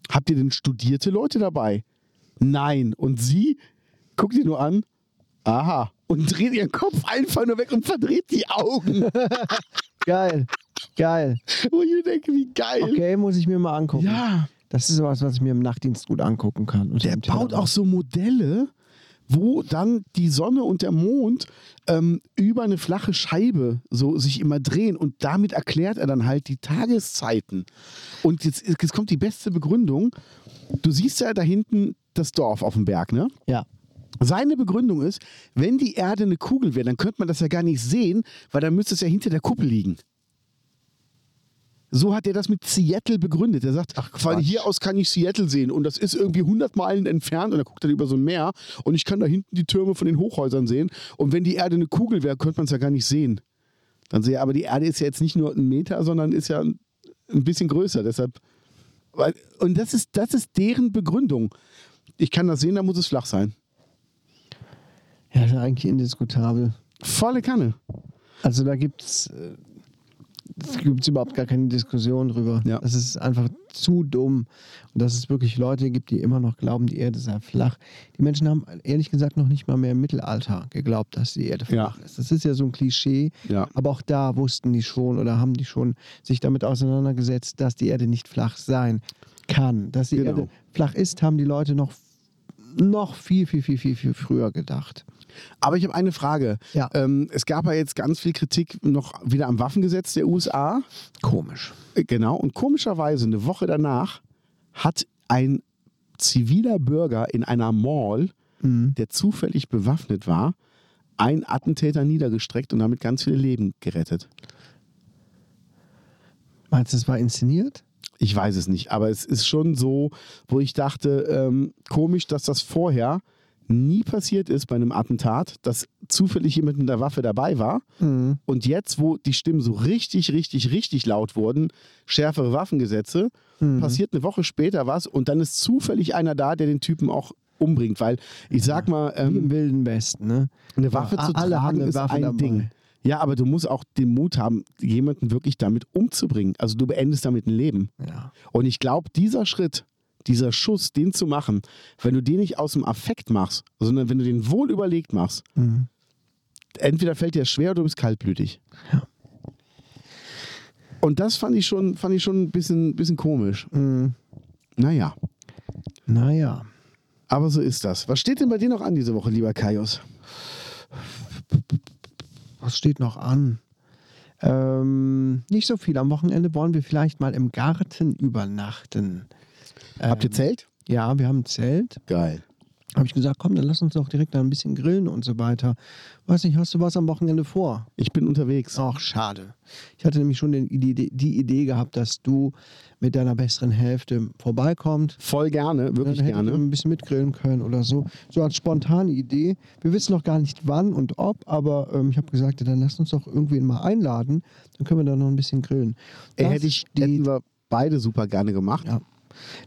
Habt ihr denn studierte Leute dabei? Nein. Und sie guckt ihr nur an, aha, und dreht ihren Kopf einfach nur weg und verdreht die Augen. Geil. Geil. Wo ich mir denke, wie geil. Okay, muss ich mir mal angucken. Ja. Das ist sowas, was ich mir im Nachtdienst gut angucken kann. unter Der baut auch so Modelle, wo dann die Sonne und der Mond ähm, über eine flache Scheibe so sich immer drehen und damit erklärt er dann halt die Tageszeiten. Und jetzt, jetzt kommt die beste Begründung. Du siehst ja da hinten das Dorf auf dem Berg, ne? Ja. Seine Begründung ist, wenn die Erde eine Kugel wäre, dann könnte man das ja gar nicht sehen, weil dann müsste es ja hinter der Kuppel liegen. So hat er das mit Seattle begründet. Er sagt, von Quatsch. hier aus kann ich Seattle sehen und das ist irgendwie 100 Meilen entfernt und er guckt dann über so ein Meer und ich kann da hinten die Türme von den Hochhäusern sehen und wenn die Erde eine Kugel wäre, könnte man es ja gar nicht sehen. Dann sehe aber die Erde ist ja jetzt nicht nur ein Meter, sondern ist ja ein bisschen größer. Deshalb weil, und das ist das ist deren Begründung. Ich kann das sehen, da muss es flach sein. Ja, das ist eigentlich indiskutabel. Volle Kanne. Also da gibt es äh, gibt's überhaupt gar keine Diskussion drüber. Ja. Das ist einfach zu dumm. Und dass es wirklich Leute gibt, die immer noch glauben, die Erde sei flach. Die Menschen haben ehrlich gesagt noch nicht mal mehr im Mittelalter geglaubt, dass die Erde Ja. flach ist. Das ist ja so ein Klischee. Ja. Aber auch da wussten die schon oder haben die schon sich damit auseinandergesetzt, dass die Erde nicht flach sein kann. Dass die Genau. Erde flach ist, haben die Leute noch noch viel, viel, viel, viel, viel früher gedacht. Aber ich habe eine Frage. Ja. Ähm, es gab ja jetzt ganz viel Kritik noch wieder am Waffengesetz der USA. Komisch. Äh, Genau. Und komischerweise eine Woche danach hat ein ziviler Bürger in einer Mall, der zufällig bewaffnet war, einen Attentäter niedergestreckt und damit ganz viele Leben gerettet. Meinst du, es war inszeniert? Ich weiß es nicht, aber es ist schon so, wo ich dachte, ähm, komisch, dass das vorher nie passiert ist bei einem Attentat, dass zufällig jemand mit der Waffe dabei war. Und jetzt, wo die Stimmen so richtig, richtig, richtig laut wurden, schärfere Waffengesetze, passiert eine Woche später was und dann ist zufällig einer da, der den Typen auch umbringt. Weil ich sag mal, Wie im ähm, Wilden Westen, ne? eine Waffe zu Alle haben tragen eine ist Waffe ein dabei. Ding. Ja, aber du musst auch den Mut haben, jemanden wirklich damit umzubringen. Also du beendest damit ein Leben. Ja. Und ich glaube, dieser Schritt, dieser Schuss, den zu machen, wenn du den nicht aus dem Affekt machst, sondern wenn du den wohl überlegt machst, Mhm. entweder fällt dir schwer oder du bist kaltblütig. Und das fand ich schon, fand ich schon ein bisschen, bisschen komisch. Mhm. Naja, Naja. aber so ist das. Was steht denn bei dir noch an diese Woche, lieber Kaius? Was steht noch an? Ähm, nicht so viel. Am Wochenende wollen wir vielleicht mal im Garten übernachten. Habt ihr Zelt? Ja, wir haben ein Zelt. Geil. Habe ich gesagt, komm, dann lass uns doch direkt da ein bisschen grillen und so weiter. Weiß nicht, hast du was am Wochenende vor? Ich bin unterwegs. Ach, schade. Ich hatte nämlich schon den, die, die Idee gehabt, dass du mit deiner besseren Hälfte vorbeikommst. Voll gerne, wirklich Dann hätte gerne. ein bisschen mitgrillen können oder so. So als spontane Idee. Wir wissen noch gar nicht wann und ob, aber ähm, ich habe gesagt, dann lass uns doch irgendwen mal einladen. Dann können wir da noch ein bisschen grillen. Ey, Das hätte ich, hätten wir beide super gerne gemacht. Ja.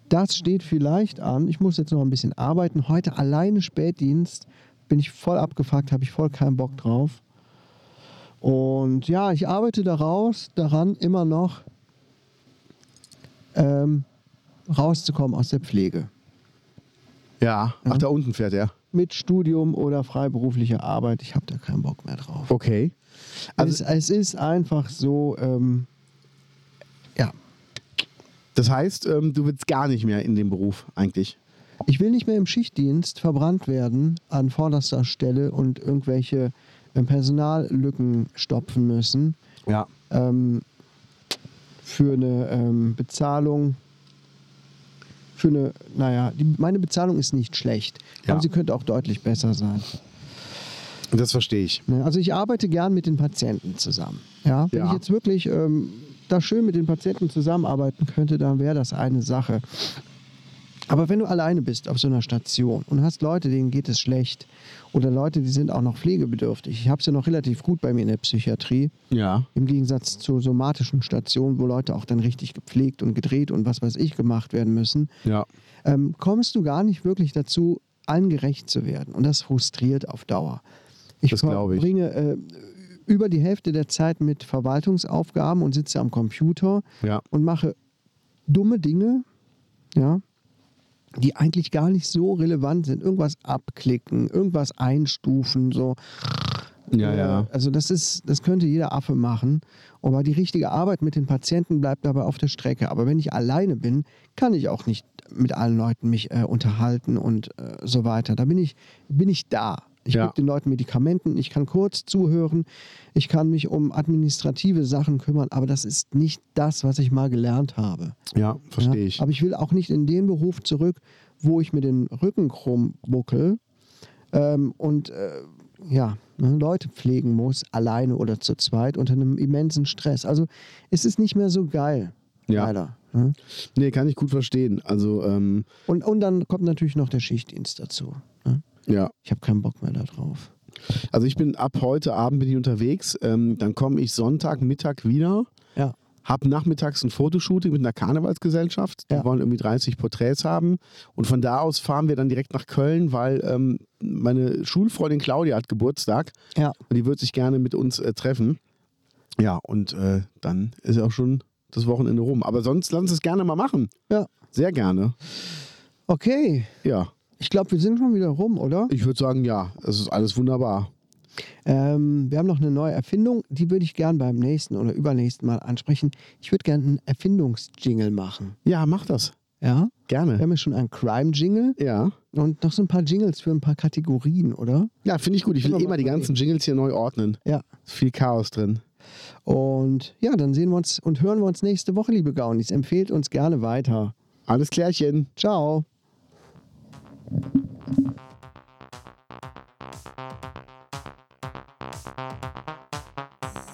Das steht vielleicht an. Ich muss jetzt noch ein bisschen arbeiten. Heute alleine Spätdienst. Bin ich voll abgefuckt, habe ich voll keinen Bock drauf. Und ja, ich arbeite daraus, daran immer noch ähm, rauszukommen aus der Pflege. Ja. Ach, da unten fährt er. Mit Studium oder freiberuflicher Arbeit. Ich habe da keinen Bock mehr drauf. Okay. Also es, es ist einfach so, ähm, ja, Das heißt, ähm, du willst gar nicht mehr in dem Beruf eigentlich. Ich will nicht mehr im Schichtdienst verbrannt werden an vorderster Stelle und irgendwelche äh, Personallücken stopfen müssen Ja. ähm, für eine ähm, Bezahlung. Für eine, naja, die, meine Bezahlung ist nicht schlecht, Ja. aber sie könnte auch deutlich besser sein. Das verstehe ich. Ne, Also ich arbeite gern mit den Patienten zusammen. Ja, wenn Ja. ich jetzt wirklich ähm, da schön mit den Patienten zusammenarbeiten könnte, dann wäre das eine Sache. Aber wenn du alleine bist auf so einer Station und hast Leute, denen geht es schlecht oder Leute, die sind auch noch pflegebedürftig. Ich habe es ja noch relativ gut bei mir in der Psychiatrie, Ja. im Gegensatz zu somatischen Stationen, wo Leute auch dann richtig gepflegt und gedreht und was weiß ich gemacht werden müssen Ja. ähm, kommst du gar nicht wirklich dazu, allen gerecht zu werden. Und das frustriert auf Dauer. Ich Das glaube ich. verbringe äh, über die Hälfte der Zeit mit Verwaltungsaufgaben und sitze am Computer Ja. und mache dumme Dinge, ja, die eigentlich gar nicht so relevant sind. Irgendwas abklicken, irgendwas einstufen, so. Ja, ja. Also das ist, das könnte jeder Affe machen. Aber die richtige Arbeit mit den Patienten bleibt dabei auf der Strecke. Aber wenn ich alleine bin, kann ich auch nicht mit allen Leuten mich äh, unterhalten und äh, so weiter. Da bin ich, bin ich da. Ich Ja. gebe den Leuten Medikamenten, ich kann kurz zuhören, ich kann mich um administrative Sachen kümmern, aber das ist nicht das, was ich mal gelernt habe. Ja, verstehe Ja? ich. Aber ich will auch nicht in den Beruf zurück, wo ich mir den Rücken krumm buckel ähm, und äh, ja, ne, Leute pflegen muss, alleine oder zu zweit, unter einem immensen Stress. Also es ist nicht mehr so geil. Ja. Leider. Ne? Nee, kann ich gut verstehen. Also, ähm, Und, und dann kommt natürlich noch der Schichtdienst dazu. Ja. Ich habe keinen Bock mehr darauf. Also ich bin ab heute Abend bin ich unterwegs. Ähm, dann komme ich Sonntag Mittag wieder. Ja. Hab nachmittags ein Fotoshooting mit einer Karnevalsgesellschaft. Die Ja. wollen irgendwie 30 Porträts haben. Und von da aus fahren wir dann direkt nach Köln, weil ähm, meine Schulfreundin Claudia hat Geburtstag. Ja. Und die wird sich gerne mit uns äh, treffen. Ja, und äh, dann ist auch schon das Wochenende rum. Aber sonst lass uns es gerne mal machen. Ja. Sehr gerne. Okay. Ja. Ich glaube, wir sind schon wieder rum, oder? Ich würde sagen, ja, es ist alles wunderbar. Ähm, wir haben noch eine neue Erfindung, die würde ich gern beim nächsten oder übernächsten Mal ansprechen. Ich würde gern einen Erfindungsjingle machen. Ja, mach das. Ja? Wir Gerne. haben ja schon einen Crime-Jingle Ja. und noch so ein paar Jingles für ein paar Kategorien, oder? Ja, finde ich gut. Ich will wir immer die mal ganzen Jingles hier neu ordnen. Ja. Ist viel Chaos drin. Und ja, dann sehen wir uns und hören wir uns nächste Woche, liebe Gaunis. Empfehlt uns gerne weiter. Alles klärchen. Ciao.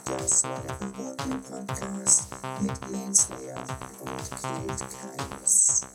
Das war der Bewordene Podcast mit Lance Lear und Kate Keines.